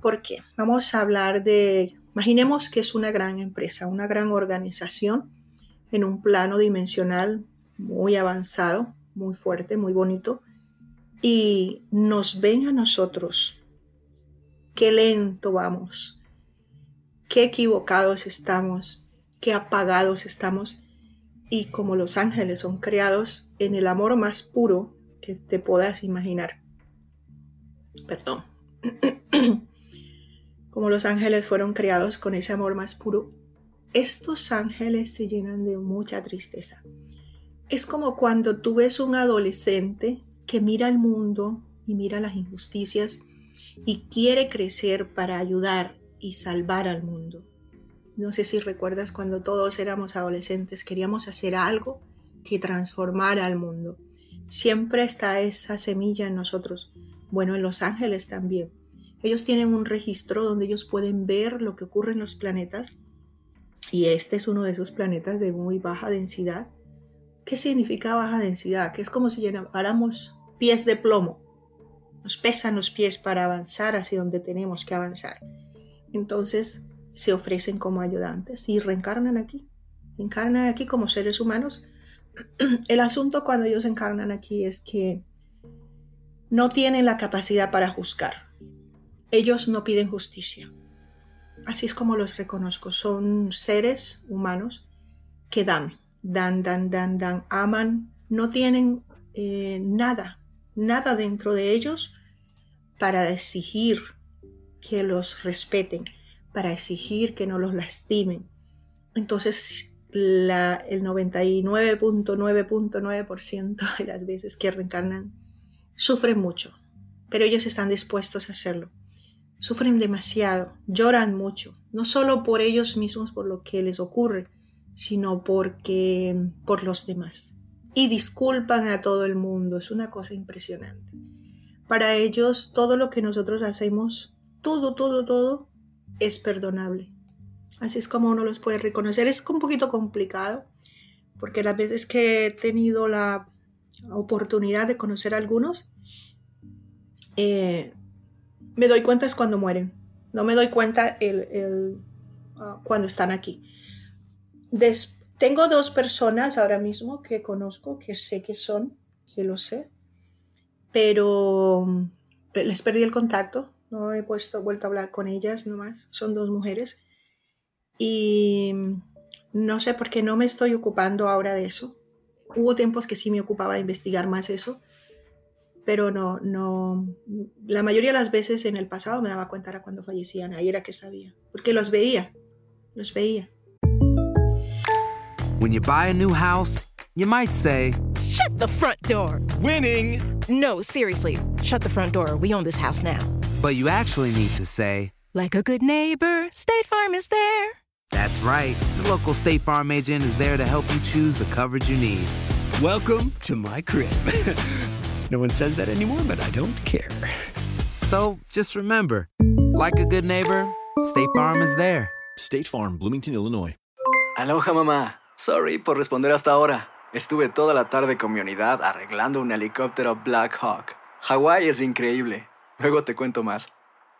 ¿Por qué? Vamos a hablar de, imaginemos que es una gran empresa, una gran organización en un plano dimensional muy avanzado, muy fuerte, muy bonito, y nos ven a nosotros. Qué lento vamos, qué equivocados estamos, qué apagados estamos, y como los ángeles son creados en el amor más puro que te puedas imaginar. Perdón. como los ángeles fueron creados con ese amor más puro, estos ángeles se llenan de mucha tristeza. Es como cuando tú ves un adolescente que mira el mundo y mira las injusticias y quiere crecer para ayudar y salvar al mundo. No sé si recuerdas cuando todos éramos adolescentes, queríamos hacer algo que transformara al mundo. Siempre está esa semilla en nosotros. Bueno, en los ángeles también. Ellos tienen un registro donde ellos pueden ver lo que ocurre en los planetas y este es uno de esos planetas de muy baja densidad. ¿Qué significa baja densidad? Que es como si llenáramos pies de plomo. Nos pesan los pies para avanzar hacia donde tenemos que avanzar. Entonces se ofrecen como ayudantes y reencarnan aquí. Encarnan aquí como seres humanos. El asunto cuando ellos encarnan aquí es que no tienen la capacidad para juzgar ellos no piden justicia. Así es como los reconozco. Son seres humanos que dan, dan, dan, dan, dan, aman, no tienen eh, nada, nada dentro de ellos para exigir que los respeten, para exigir que no los lastimen. Entonces, la, el 99.9.9% de las veces que reencarnan sufren mucho, pero ellos están dispuestos a hacerlo. Sufren demasiado, lloran mucho, no solo por ellos mismos, por lo que les ocurre, sino porque por los demás. Y disculpan a todo el mundo, es una cosa impresionante. Para ellos todo lo que nosotros hacemos, todo, todo, todo, es perdonable. Así es como uno los puede reconocer. Es un poquito complicado, porque las veces que he tenido la oportunidad de conocer a algunos, eh, me doy cuenta es cuando mueren. No me doy cuenta el, ah, cuando están aquí. tengo dos personas ahora mismo que conozco, que sé que son, que lo sé, pero mm, les perdí el contacto. No he puesto, vuelto a hablar con ellas nomás. Son dos mujeres y no sé por qué no me estoy ocupando ahora de eso. Hubo tiempos que sí me ocupaba investigar más eso, pero no, no, la mayoría de las veces en el pasado me daba cuenta era cuando fallecían, ahí era que sabía, porque los veía, los veía. When you buy a new house, you might say, Shut the front door! Winning! No, seriously, shut the front door. We own this house now. But you actually need to say, Like a good neighbor, State Farm is there. That's right. The local State Farm agent is there to help you choose the coverage you need. Welcome to my crib. no one says that anymore, but I don't care. So just remember like a good neighbor, State Farm is there. State Farm, Bloomington, Illinois. Aloha, mamá. Sorry por responder hasta ahora. Estuve toda la tarde con mi unidad arreglando un helicóptero Black Hawk. Hawái es increíble. Luego te cuento más.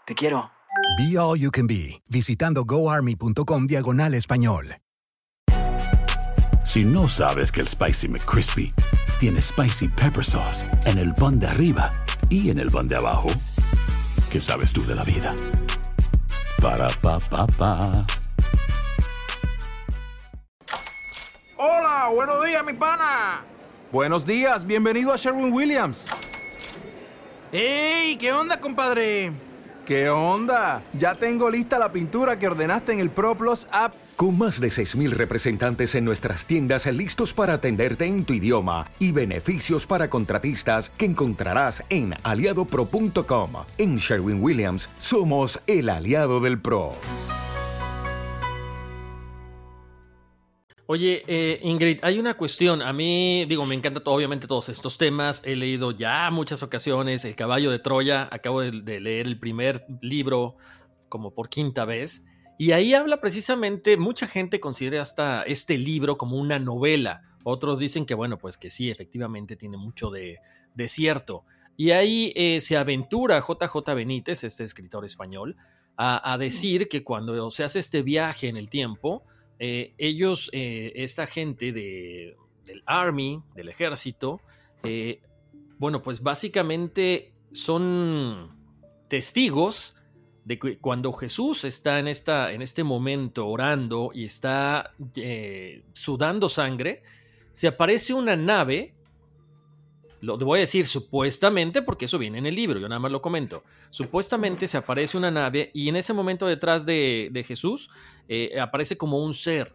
Te quiero. Be All You Can Be, visitando goarmy.com diagonal español. Si no sabes que el Spicy McCrispy tiene Spicy Pepper Sauce en el pan de arriba y en el pan de abajo, ¿qué sabes tú de la vida? Para, pa, pa, pa. Hola, buenos días, mi pana. Buenos días, bienvenido a Sherwin Williams. ¡Ey! ¿Qué onda, compadre? ¿Qué onda? Ya tengo lista la pintura que ordenaste en el ProPlus app. Con más de 6.000 representantes en nuestras tiendas listos para atenderte en tu idioma y beneficios para contratistas que encontrarás en aliadopro.com. En Sherwin Williams somos el aliado del PRO. Oye, eh, Ingrid, hay una cuestión. A mí, digo, me encanta obviamente todos estos temas. He leído ya muchas ocasiones El caballo de Troya. Acabo de, leer el primer libro como por quinta vez. Y ahí habla precisamente, mucha gente considera hasta este libro como una novela. Otros dicen que, bueno, pues que sí, efectivamente tiene mucho de, de cierto. Y ahí eh, se aventura JJ Benítez, este escritor español, a, a decir que cuando se hace este viaje en el tiempo, eh, ellos, eh, esta gente de, del Army, del ejército, bueno, pues básicamente son testigos de que cuando Jesús está en, esta, en este momento orando y está sudando sangre, se aparece una nave lo voy a decir supuestamente porque eso viene en el libro, yo nada más lo comento. Supuestamente se aparece una nave y en ese momento detrás de, de Jesús eh, aparece como un ser.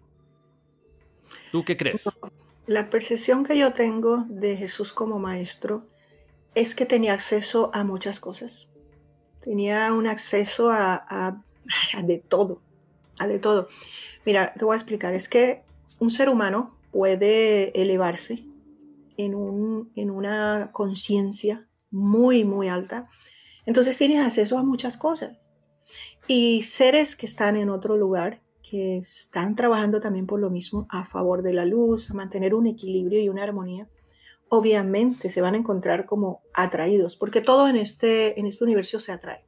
¿Tú qué crees? La percepción que yo tengo de Jesús como maestro es que tenía acceso a muchas cosas. Tenía un acceso a, de todo, a de todo. Mira, te voy a explicar, es que un ser humano puede elevarse en, un, en una conciencia muy, muy alta, entonces tienes acceso a muchas cosas. Y seres que están en otro lugar, que están trabajando también por lo mismo, a favor de la luz, a mantener un equilibrio y una armonía, obviamente se van a encontrar como atraídos, porque todo en este, en este universo se atrae.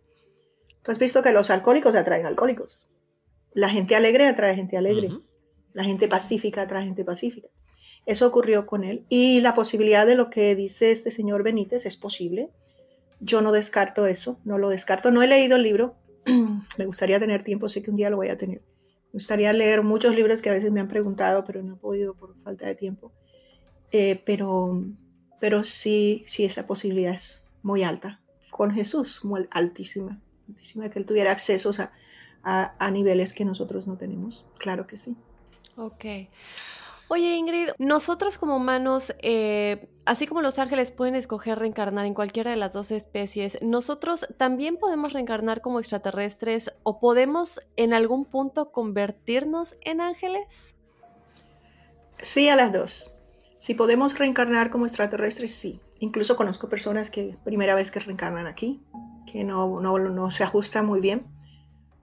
Tú has visto que los alcohólicos atraen alcohólicos. La gente alegre atrae gente alegre. La gente pacífica atrae gente pacífica. Eso ocurrió con él. Y la posibilidad de lo que dice este señor Benítez es posible, yo no descarto eso, no lo descarto. No he leído el libro, me gustaría tener tiempo, sé que un día lo voy a tener. Me gustaría leer muchos libros que a veces me han preguntado, pero no he podido por falta de tiempo. Eh, pero, pero sí, sí, esa posibilidad es muy alta. Con Jesús, muy altísima, altísima que él tuviera acceso a, a, a niveles que nosotros no tenemos. Claro que sí. Ok. Oye Ingrid, nosotros como humanos, eh, así como los ángeles pueden escoger reencarnar en cualquiera de las dos especies, nosotros también podemos reencarnar como extraterrestres o podemos en algún punto convertirnos en ángeles? Sí, a las dos. Si podemos reencarnar como extraterrestres, sí. Incluso conozco personas que primera vez que reencarnan aquí, que no, se ajustan muy bien.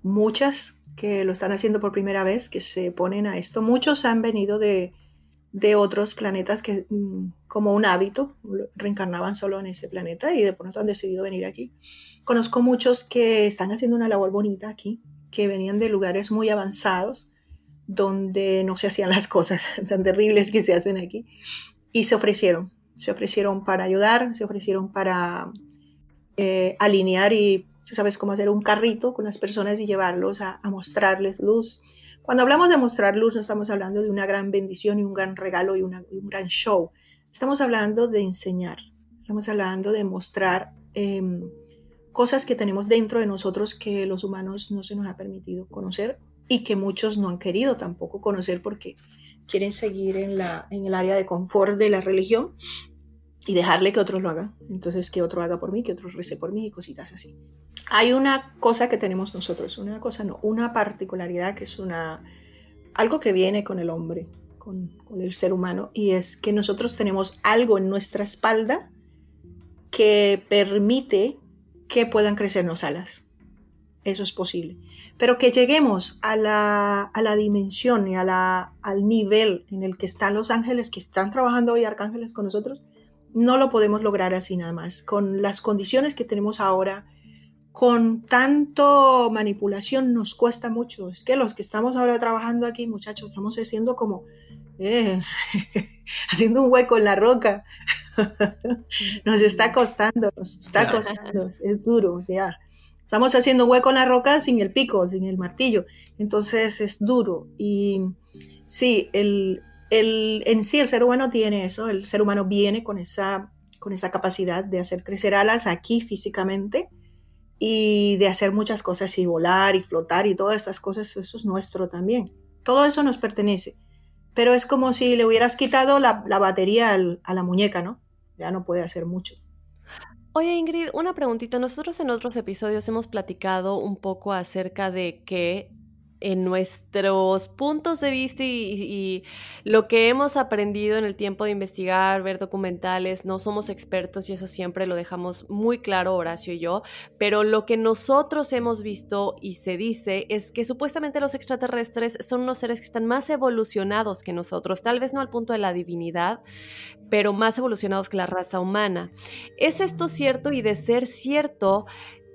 Muchas que lo están haciendo por primera vez, que se ponen a esto. Muchos han venido de, de otros planetas que mm, como un hábito reencarnaban solo en ese planeta y de pronto han decidido venir aquí. Conozco muchos que están haciendo una labor bonita aquí, que venían de lugares muy avanzados donde no se hacían las cosas tan terribles que se hacen aquí y se ofrecieron, se ofrecieron para ayudar, se ofrecieron para eh, alinear y sabes cómo hacer un carrito con las personas y llevarlos a, mostrarles luz. Cuando hablamos de mostrar luz, no estamos hablando de una gran bendición y un gran regalo y, un gran show. Estamos hablando de enseñar. Estamos hablando de mostrar em, cosas que tenemos dentro de nosotros que los humanos no se nos ha permitido conocer y que muchos no han querido tampoco conocer porque quieren seguir en, la, en el área de confort de la religión y dejarle que otros lo hagan. Entonces, que otro haga por mí, que otro rece por mí y cositas así. Hay una cosa que tenemos nosotros, una cosa no, una particularidad que es una, algo que viene con el hombre, con, con el ser humano, y es que nosotros tenemos algo en nuestra espalda que permite que puedan crecernos alas. Eso es posible. Pero que lleguemos a la, a la dimensión y a la, al nivel en el que están los ángeles que están trabajando hoy, arcángeles con nosotros, no lo podemos lograr así nada más. Con las condiciones que tenemos ahora, con tanto manipulación nos cuesta mucho. Es que los que estamos ahora trabajando aquí, muchachos, estamos haciendo como, eh, haciendo un hueco en la roca. nos está costando, nos está costando, es duro, o sea, estamos haciendo hueco en la roca sin el pico, sin el martillo. Entonces es duro. Y sí, el, el, en sí el ser humano tiene eso, el ser humano viene con esa, con esa capacidad de hacer crecer alas aquí físicamente y de hacer muchas cosas y volar y flotar y todas estas cosas, eso es nuestro también. Todo eso nos pertenece. Pero es como si le hubieras quitado la, la batería a la muñeca, ¿no? Ya no puede hacer mucho. Oye Ingrid, una preguntita. Nosotros en otros episodios hemos platicado un poco acerca de que en nuestros puntos de vista y, lo que hemos aprendido en el tiempo de investigar, ver documentales, no somos expertos y eso siempre lo dejamos muy claro Horacio y yo, pero lo que nosotros hemos visto y se dice es que supuestamente los extraterrestres son unos seres que están más evolucionados que nosotros, tal vez no al punto de la divinidad, pero más evolucionados que la raza humana. ¿Es esto cierto? Y de ser cierto,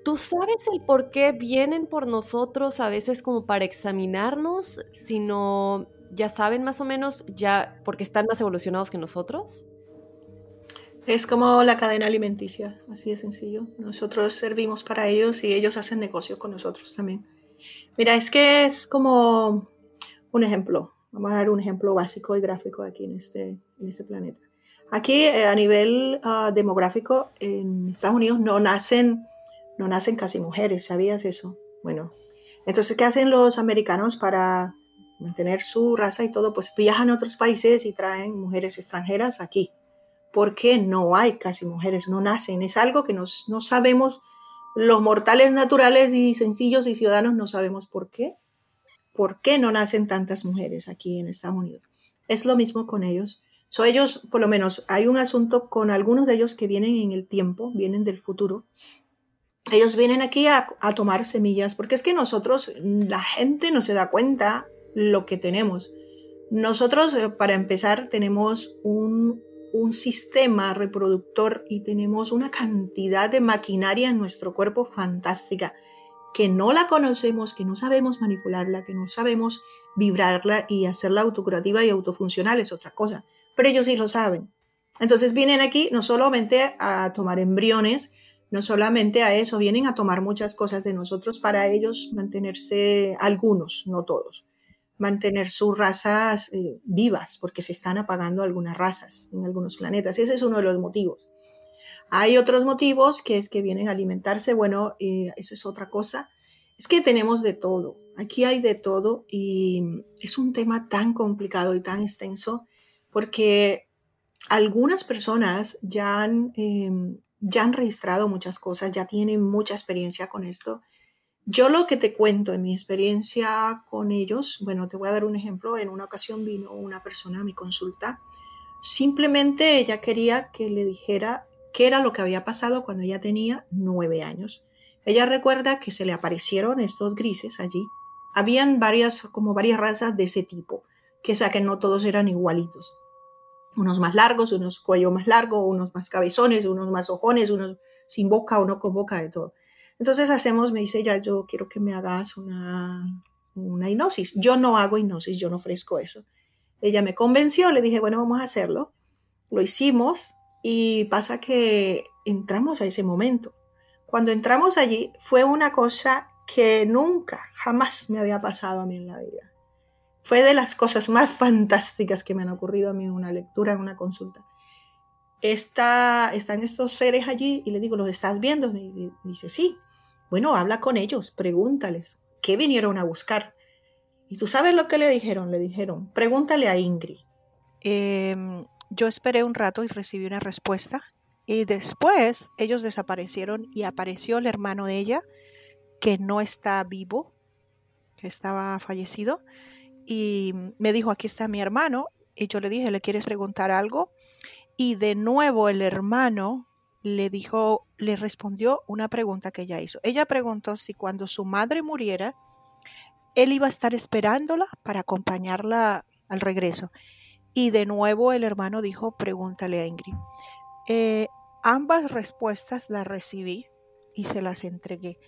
¿Tú sabes el por qué vienen por nosotros a veces como para examinarnos, sino ya saben más o menos ya porque están más evolucionados que nosotros? Es como la cadena alimenticia, así de sencillo. Nosotros servimos para ellos y ellos hacen negocio con nosotros también. Mira, es que es como un ejemplo. Vamos a dar un ejemplo básico y gráfico aquí en este, en este planeta. Aquí eh, a nivel ah, demográfico en Estados Unidos no nacen no nacen casi mujeres, ¿sabías eso? Bueno, entonces, ¿qué hacen los americanos para mantener su raza y todo? Pues viajan a otros países y traen mujeres extranjeras aquí. ¿Por qué no hay casi mujeres? No nacen. Es algo que no sabemos, los mortales naturales y sencillos y ciudadanos no sabemos por qué. ¿Por qué no nacen tantas mujeres aquí en Estados Unidos? Es lo mismo con ellos. So, ellos, por lo menos, hay un asunto con algunos de ellos que vienen en el tiempo, vienen del futuro, ellos vienen aquí a, tomar semillas, porque es que nosotros, la gente no se da cuenta lo que tenemos. Nosotros, eh, para empezar, tenemos un, un sistema reproductor y tenemos una cantidad de maquinaria en nuestro cuerpo fantástica, que no la conocemos, que no sabemos manipularla, que no sabemos vibrarla y hacerla autocurativa y autofuncional es otra cosa, pero ellos sí lo saben. Entonces vienen aquí no solamente a tomar embriones, no solamente a eso, vienen a tomar muchas cosas de nosotros para ellos mantenerse, algunos, no todos, mantener sus razas eh, vivas, porque se están apagando algunas razas en algunos planetas. Ese es uno de los motivos. Hay otros motivos que es que vienen a alimentarse, bueno, eh, esa es otra cosa. Es que tenemos de todo, aquí hay de todo y es un tema tan complicado y tan extenso porque algunas personas ya han em, ya han registrado muchas cosas, ya tienen mucha experiencia con esto. Yo lo que te cuento en mi experiencia con ellos, bueno, te voy a dar un ejemplo. En una ocasión vino una persona a mi consulta. Simplemente ella quería que le dijera qué era lo que había pasado cuando ella tenía nueve años. Ella recuerda que se le aparecieron estos grises allí. Habían varias, como varias razas de ese tipo, que o sea que no todos eran igualitos unos más largos, unos cuello más largo, unos más cabezones, unos más ojones, unos sin boca, uno con boca, de todo. Entonces hacemos, me dice ya, yo quiero que me hagas una, una hipnosis. Yo no hago hipnosis, yo no ofrezco eso. Ella me convenció, le dije, bueno, vamos a hacerlo. Lo hicimos y pasa que entramos a ese momento. Cuando entramos allí fue una cosa que nunca, jamás me había pasado a mí en la vida. Fue de las cosas más fantásticas que me han ocurrido a mí en una lectura, en una consulta. Está, están estos seres allí y le digo, ¿los estás viendo? Y dice, sí. Bueno, habla con ellos, pregúntales, ¿qué vinieron a buscar? ¿Y tú sabes lo que le dijeron? Le dijeron, pregúntale a Ingrid. Em, yo esperé un rato y recibí una respuesta. Y después ellos desaparecieron y apareció el hermano de ella, que no está vivo, que estaba fallecido y me dijo, aquí está mi hermano. Y yo le dije, ¿le quieres preguntar algo? Y de nuevo el hermano le dijo, le respondió una pregunta que ella hizo. Ella preguntó si cuando su madre muriera, él iba a estar esperándola para acompañarla al regreso. Y de nuevo el hermano dijo, pregúntale a Ingrid. Eh, ambas respuestas las recibí y se las entregué.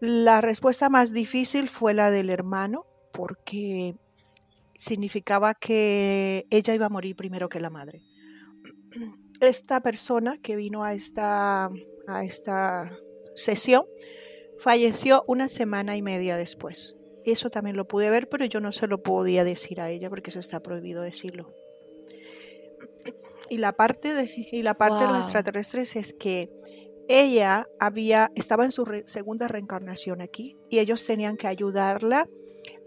La respuesta más difícil fue la del hermano, porque significaba que ella iba a morir primero que la madre. Esta persona que vino a esta, a esta sesión falleció una semana y media después. Eso también lo pude ver, pero yo no se lo podía decir a ella porque eso está prohibido decirlo. Y la parte de, y la parte de los extraterrestres es que ella había, estaba en su segunda reencarnación aquí y ellos tenían que ayudarla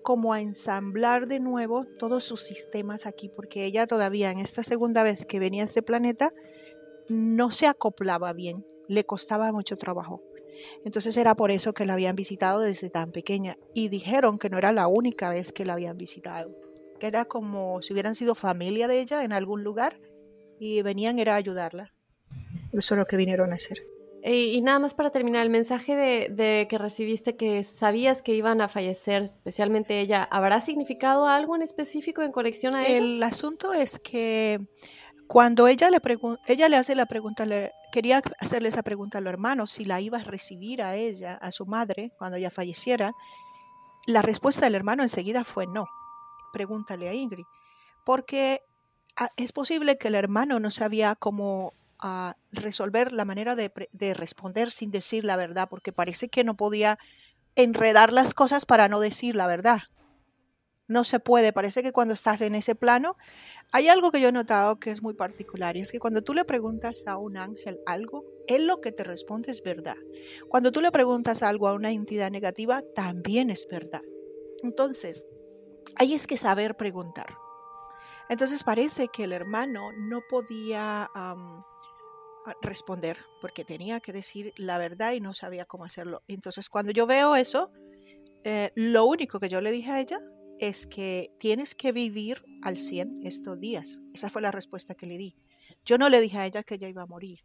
como a ensamblar de nuevo todos sus sistemas aquí, porque ella todavía en esta segunda vez que venía a este planeta no se acoplaba bien, le costaba mucho trabajo. Entonces era por eso que la habían visitado desde tan pequeña y dijeron que no era la única vez que la habían visitado, que era como si hubieran sido familia de ella en algún lugar y venían era a ayudarla. Eso es lo que vinieron a hacer. Y, nada más para terminar, el mensaje de, que recibiste que sabías que iban a fallecer, especialmente ella, ¿habrá significado algo en específico en conexión a El asunto es que cuando ella le, ella le hace la pregunta, le, quería hacerle esa pregunta a los hermanos, si la iba a recibir a ella, a su madre, cuando ella falleciera, la respuesta del hermano enseguida fue no. Pregúntale a Ingrid. Porque ah, es posible que el hermano no sabía cómo resolver la manera de, responder sin decir la verdad, porque parece que no podía enredar las cosas para no decir la verdad. No se puede, parece que cuando estás en ese plano, hay algo que yo he notado que es muy particular, y es que cuando tú le preguntas a un ángel algo, él lo que te responde es verdad. Cuando tú le preguntas algo a una entidad negativa, también es verdad. Entonces, ahí es que saber preguntar. Entonces parece que el hermano no podía responder porque tenía que decir la verdad y no sabía cómo hacerlo. Entonces cuando yo veo eso, eh, lo único que yo le dije a ella es que tienes que vivir al 100 estos días. Esa fue la respuesta que le di. Yo no le dije a ella que ella iba a morir,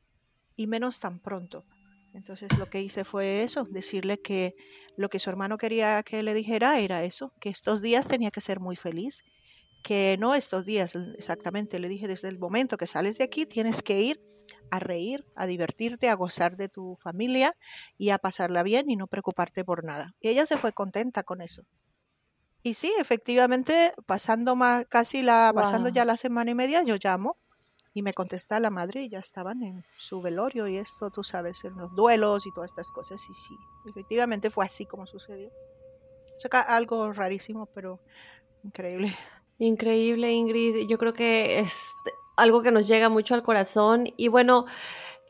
y menos tan pronto. Entonces lo que hice fue eso, decirle que lo que su hermano quería que le dijera era eso, que estos días tenía que ser muy feliz, que no estos días exactamente, le dije desde el momento que sales de aquí tienes que ir a reír, a divertirte, a gozar de tu familia y a pasarla bien y no preocuparte por nada. Y ella se fue contenta con eso. Y sí, efectivamente, pasando más, casi la, pasando ya la semana y media, yo llamo Y me contesta la madre y ya estaban en su velorio y esto, tú sabes, en los duelos y todas estas cosas. Y sí, efectivamente fue así como sucedió. O sea, algo rarísimo, pero increíble. Increíble, Ingrid. Yo creo que es algo que nos llega mucho al corazón. Y bueno,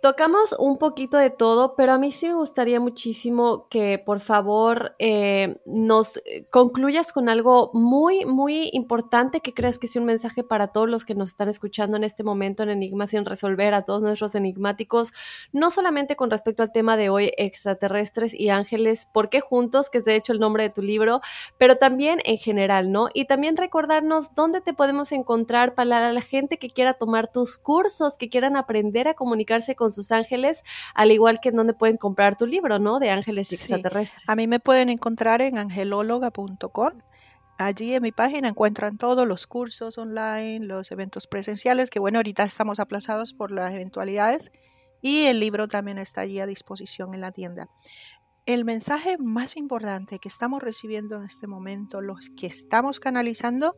Tocamos un poquito de todo, pero a mí sí me gustaría muchísimo que por favor eh, nos eh, concluyas con algo muy, muy importante que creas que sea un mensaje para todos los que nos están escuchando en este momento en Enigmas sin resolver, a todos nuestros enigmáticos, no solamente con respecto al tema de hoy, extraterrestres y ángeles, ¿por qué juntos? Que es de hecho el nombre de tu libro, pero también en general, ¿no? Y también recordarnos dónde te podemos encontrar para la gente que quiera tomar tus cursos, que quieran aprender a comunicarse con sus ángeles, al igual que en donde pueden comprar tu libro, ¿no? De ángeles y extraterrestres. A mí me pueden encontrar en angelóloga.com. Allí en mi página encuentran todos los cursos online, los eventos presenciales, que bueno, ahorita estamos aplazados por las eventualidades, y el libro también está allí a disposición en la tienda. El mensaje más importante que estamos recibiendo en este momento, los que estamos canalizando,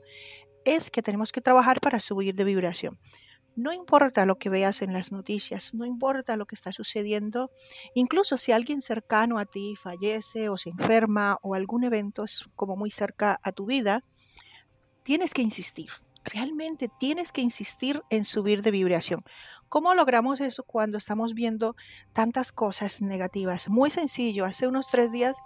es que tenemos que trabajar para subir de vibración. No importa lo que veas en las noticias, no importa lo que está sucediendo, incluso si alguien cercano a ti fallece o se enferma o algún evento es como muy cerca a tu vida, tienes que insistir, realmente tienes que insistir en subir de vibración. ¿Cómo logramos eso cuando estamos viendo tantas cosas negativas? Muy sencillo, hace unos tres días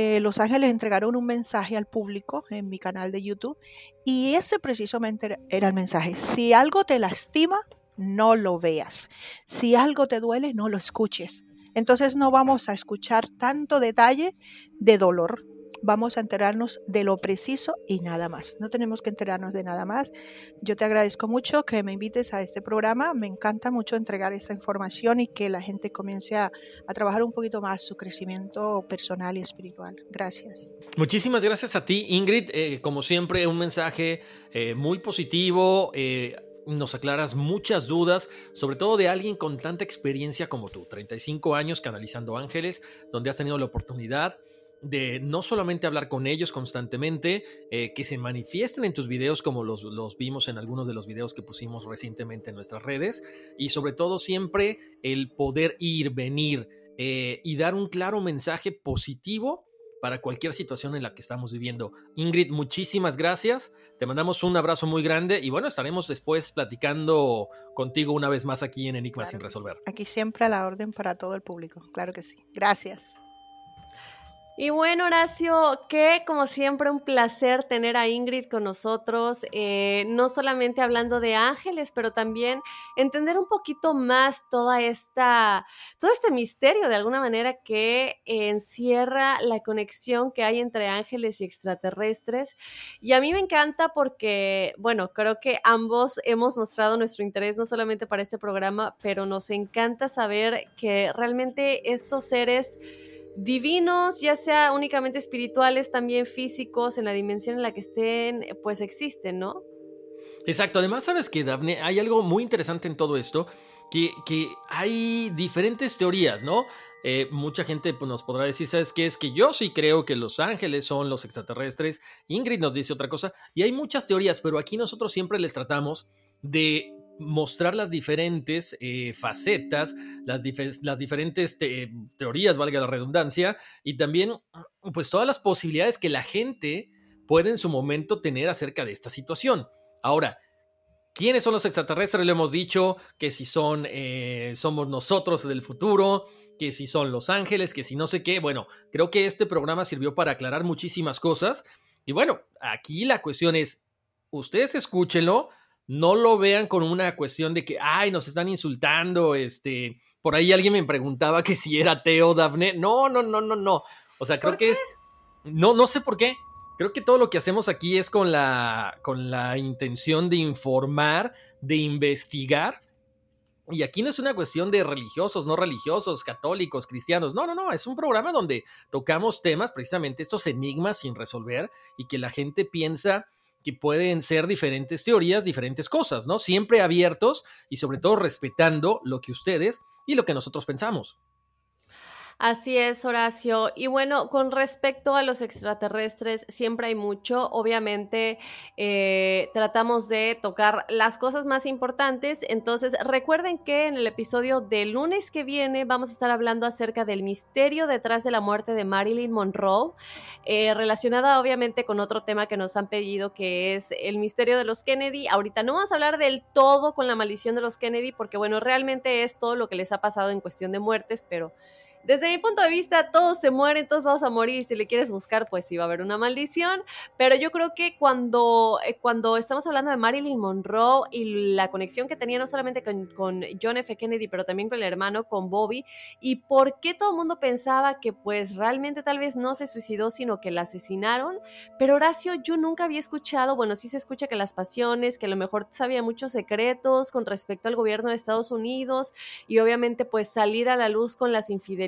eh, Los Ángeles entregaron un mensaje al público en mi canal de YouTube y ese precisamente era el mensaje. Si algo te lastima, no lo veas. Si algo te duele, no lo escuches. Entonces no vamos a escuchar tanto detalle de dolor, vamos a enterarnos de lo preciso y nada más. No tenemos que enterarnos de nada más. Yo te agradezco mucho que me invites a este programa. Me encanta mucho entregar esta información y que la gente comience a, trabajar un poquito más su crecimiento personal y espiritual. Gracias. Muchísimas gracias a ti, Ingrid. Eh, como siempre, un mensaje eh, muy positivo. Eh, nos aclaras muchas dudas, sobre todo de alguien con tanta experiencia como tú, 35 años canalizando ángeles, donde has tenido la oportunidad de no solamente hablar con ellos constantemente, eh, que se manifiesten en tus videos como los, vimos en algunos de los videos que pusimos recientemente en nuestras redes, y sobre todo siempre el poder ir, venir eh, y dar un claro mensaje positivo para cualquier situación en la que estamos viviendo. Ingrid, muchísimas gracias. Te mandamos un abrazo muy grande y bueno, estaremos después platicando contigo una vez más aquí en Enigma sin resolver. Aquí siempre a la orden para todo el público. Claro que sí. Gracias. Y bueno, Horacio, que como siempre un placer tener a Ingrid con nosotros, eh, no solamente hablando de ángeles, pero también entender un poquito más toda esta, todo este misterio de alguna manera que encierra la conexión que hay entre ángeles y extraterrestres. Y a mí me encanta porque, bueno, creo que ambos hemos mostrado nuestro interés no solamente para este programa, pero nos encanta saber que realmente estos seres divinos, ya sea únicamente espirituales, también físicos, en la dimensión en la que estén, pues existen, ¿no? Exacto, además sabes que, Daphne, hay algo muy interesante en todo esto, que, que hay diferentes teorías, ¿no? Eh, mucha gente pues, nos podrá decir, ¿sabes qué? Es que yo sí creo que los ángeles son los extraterrestres, Ingrid nos dice otra cosa, y hay muchas teorías, pero aquí nosotros siempre les tratamos de mostrar las diferentes eh, facetas, las, diferentes teorías, valga la redundancia, y también pues todas las posibilidades que la gente puede en su momento tener acerca de esta situación. Ahora, ¿quiénes son los extraterrestres? Le hemos dicho que si son, eh, somos nosotros del futuro, que si son los ángeles, que si no sé qué. Bueno, creo que este programa sirvió para aclarar muchísimas cosas. Y bueno, aquí la cuestión es, ustedes escúchenlo, no lo vean con una cuestión de que, ay, nos están insultando, este, por ahí alguien me preguntaba que si era Teo Dafne. No, no, no, no, no. O sea, creo que es, no, no sé por qué. Creo que todo lo que hacemos aquí es con la, con la intención de informar, de investigar. Y aquí no es una cuestión de religiosos, no religiosos, católicos, cristianos. No, no, no. Es un programa donde tocamos temas, precisamente estos enigmas sin resolver y que la gente piensa que pueden ser diferentes teorías, diferentes cosas, ¿no? Siempre abiertos y sobre todo respetando lo que ustedes y lo que nosotros pensamos. Así es, Horacio. Y bueno, con respecto a los extraterrestres, siempre hay mucho. Obviamente, eh, tratamos de tocar las cosas más importantes. Entonces, recuerden que en el episodio del lunes que viene vamos a estar hablando acerca del misterio detrás de la muerte de Marilyn Monroe, eh, relacionada obviamente con otro tema que nos han pedido, que es el misterio de los Kennedy. Ahorita no vamos a hablar del todo con la maldición de los Kennedy, porque bueno, realmente es todo lo que les ha pasado en cuestión de muertes, pero desde mi punto de vista, todos se mueren, todos vamos a morir. Si le quieres buscar, pues sí va a haber una maldición. Pero yo creo que cuando, eh, cuando estamos hablando de Marilyn Monroe y la conexión que tenía no solamente con, John F. Kennedy, pero también con el hermano, con Bobby, y por qué todo el mundo pensaba que pues realmente tal vez no se suicidó, sino que la asesinaron. Pero Horacio, yo nunca había escuchado, bueno, sí se escucha que las pasiones, que a lo mejor sabía muchos secretos con respecto al gobierno de Estados Unidos y obviamente pues salir a la luz con las infidelidades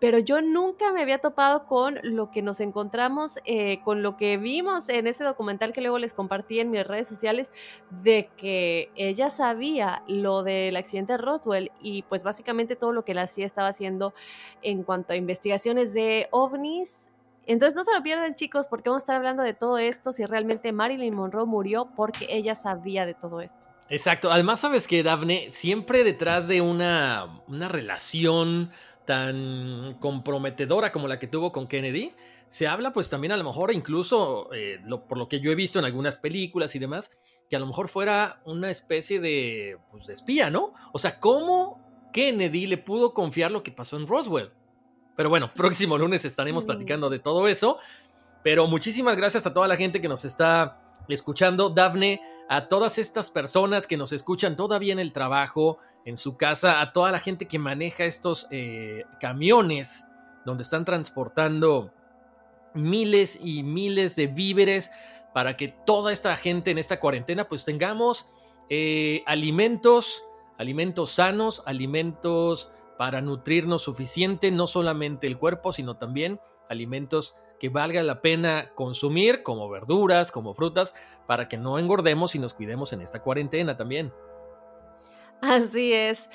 pero yo nunca me había topado con lo que nos encontramos, eh, con lo que vimos en ese documental que luego les compartí en mis redes sociales, de que ella sabía lo del accidente de Roswell y pues básicamente todo lo que la CIA estaba haciendo en cuanto a investigaciones de ovnis. Entonces no se lo pierden chicos porque vamos a estar hablando de todo esto si realmente Marilyn Monroe murió porque ella sabía de todo esto. Exacto. Además, sabes que Daphne, siempre detrás de una, una relación tan comprometedora como la que tuvo con Kennedy, se habla pues también a lo mejor incluso, eh, por lo que yo he visto en algunas películas y demás, que a lo mejor fuera una especie de, pues, de espía, ¿no? O sea, ¿cómo Kennedy le pudo confiar lo que pasó en Roswell? Pero bueno, próximo lunes estaremos mm. platicando de todo eso. Pero muchísimas gracias a toda la gente que nos está escuchando. Dafne, a todas estas personas que nos escuchan todavía en el trabajo, en su casa, a toda la gente que maneja estos eh, camiones donde están transportando miles y miles de víveres para que toda esta gente en esta cuarentena pues tengamos eh, alimentos, alimentos sanos, alimentos para nutrirnos suficiente, no solamente el cuerpo, sino también alimentos que valga la pena consumir, como verduras, como frutas, para que no engordemos y nos cuidemos en esta cuarentena también. Así es.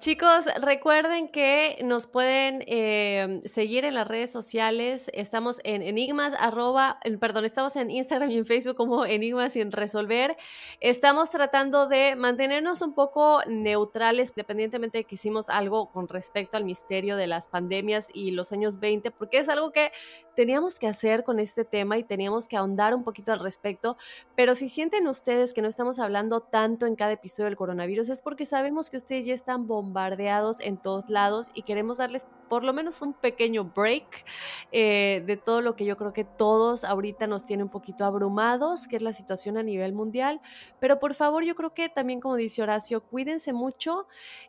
Chicos, recuerden que nos pueden eh, seguir en las redes sociales. Estamos en enigmas, arroba, perdón, estamos en Instagram y en Facebook como enigmas sin resolver. Estamos tratando de mantenernos un poco neutrales, independientemente de que hicimos algo con respecto al misterio de las pandemias y los años 20, porque es algo que teníamos que hacer con este tema y teníamos que ahondar un poquito al respecto. Pero si sienten ustedes que no estamos hablando tanto en cada episodio del coronavirus, es porque sabemos que ustedes ya están bombardeados en todos lados y queremos darles por lo menos un pequeño break eh, de todo lo que yo creo que todos ahorita nos tiene un poquito abrumados, que es la situación a nivel mundial. Pero por favor, yo creo que también, como dice Horacio, cuídense mucho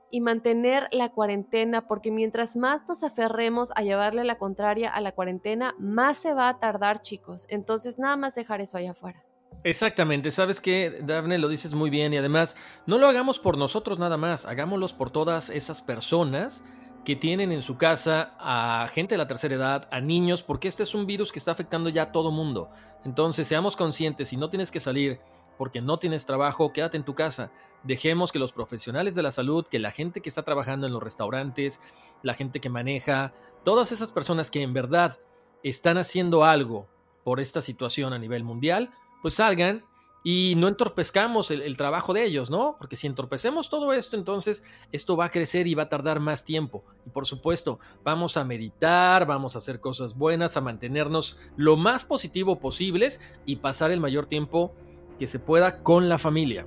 y mantener la cuarentena, porque mientras más nos aferremos a llevarle la contraria a la cuarentena, más se va a tardar, chicos. Entonces, nada más dejar eso allá afuera. Exactamente, sabes que Daphne lo dices muy bien y además no lo hagamos por nosotros nada más, hagámoslos por todas esas personas que tienen en su casa a gente de la tercera edad, a niños, porque este es un virus que está afectando ya a todo mundo. Entonces, seamos conscientes, si no tienes que salir porque no tienes trabajo, quédate en tu casa. Dejemos que los profesionales de la salud, que la gente que está trabajando en los restaurantes, la gente que maneja, todas esas personas que en verdad están haciendo algo por esta situación a nivel mundial, pues salgan y no entorpezcamos el, trabajo de ellos, ¿no? Porque si entorpecemos todo esto, entonces esto va a crecer y va a tardar más tiempo. Y por supuesto, vamos a meditar, vamos a hacer cosas buenas, a mantenernos lo más positivo posibles y pasar el mayor tiempo que se pueda con la familia.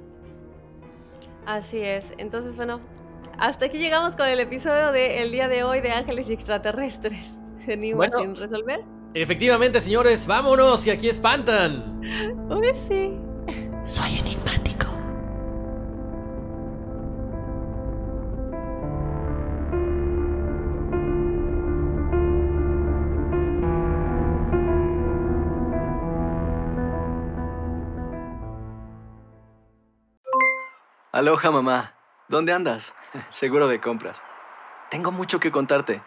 Así es. Entonces, bueno, hasta aquí llegamos con el episodio del día de hoy de Ángeles y Extraterrestres. Venimos sin resolver. Efectivamente, señores, vámonos, y aquí espantan. Uy, sí. Soy enigmático. Aloha, mamá. ¿Dónde andas? Seguro de compras. Tengo mucho que contarte.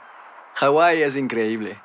Hawái es increíble.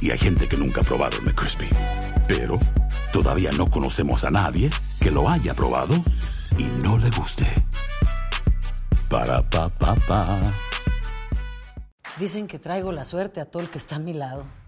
y hay gente que nunca ha probado el McCrispy. Pero todavía no conocemos a nadie que lo haya probado y no le guste. Para pa pa pa. Dicen que traigo la suerte a todo el que está a mi lado.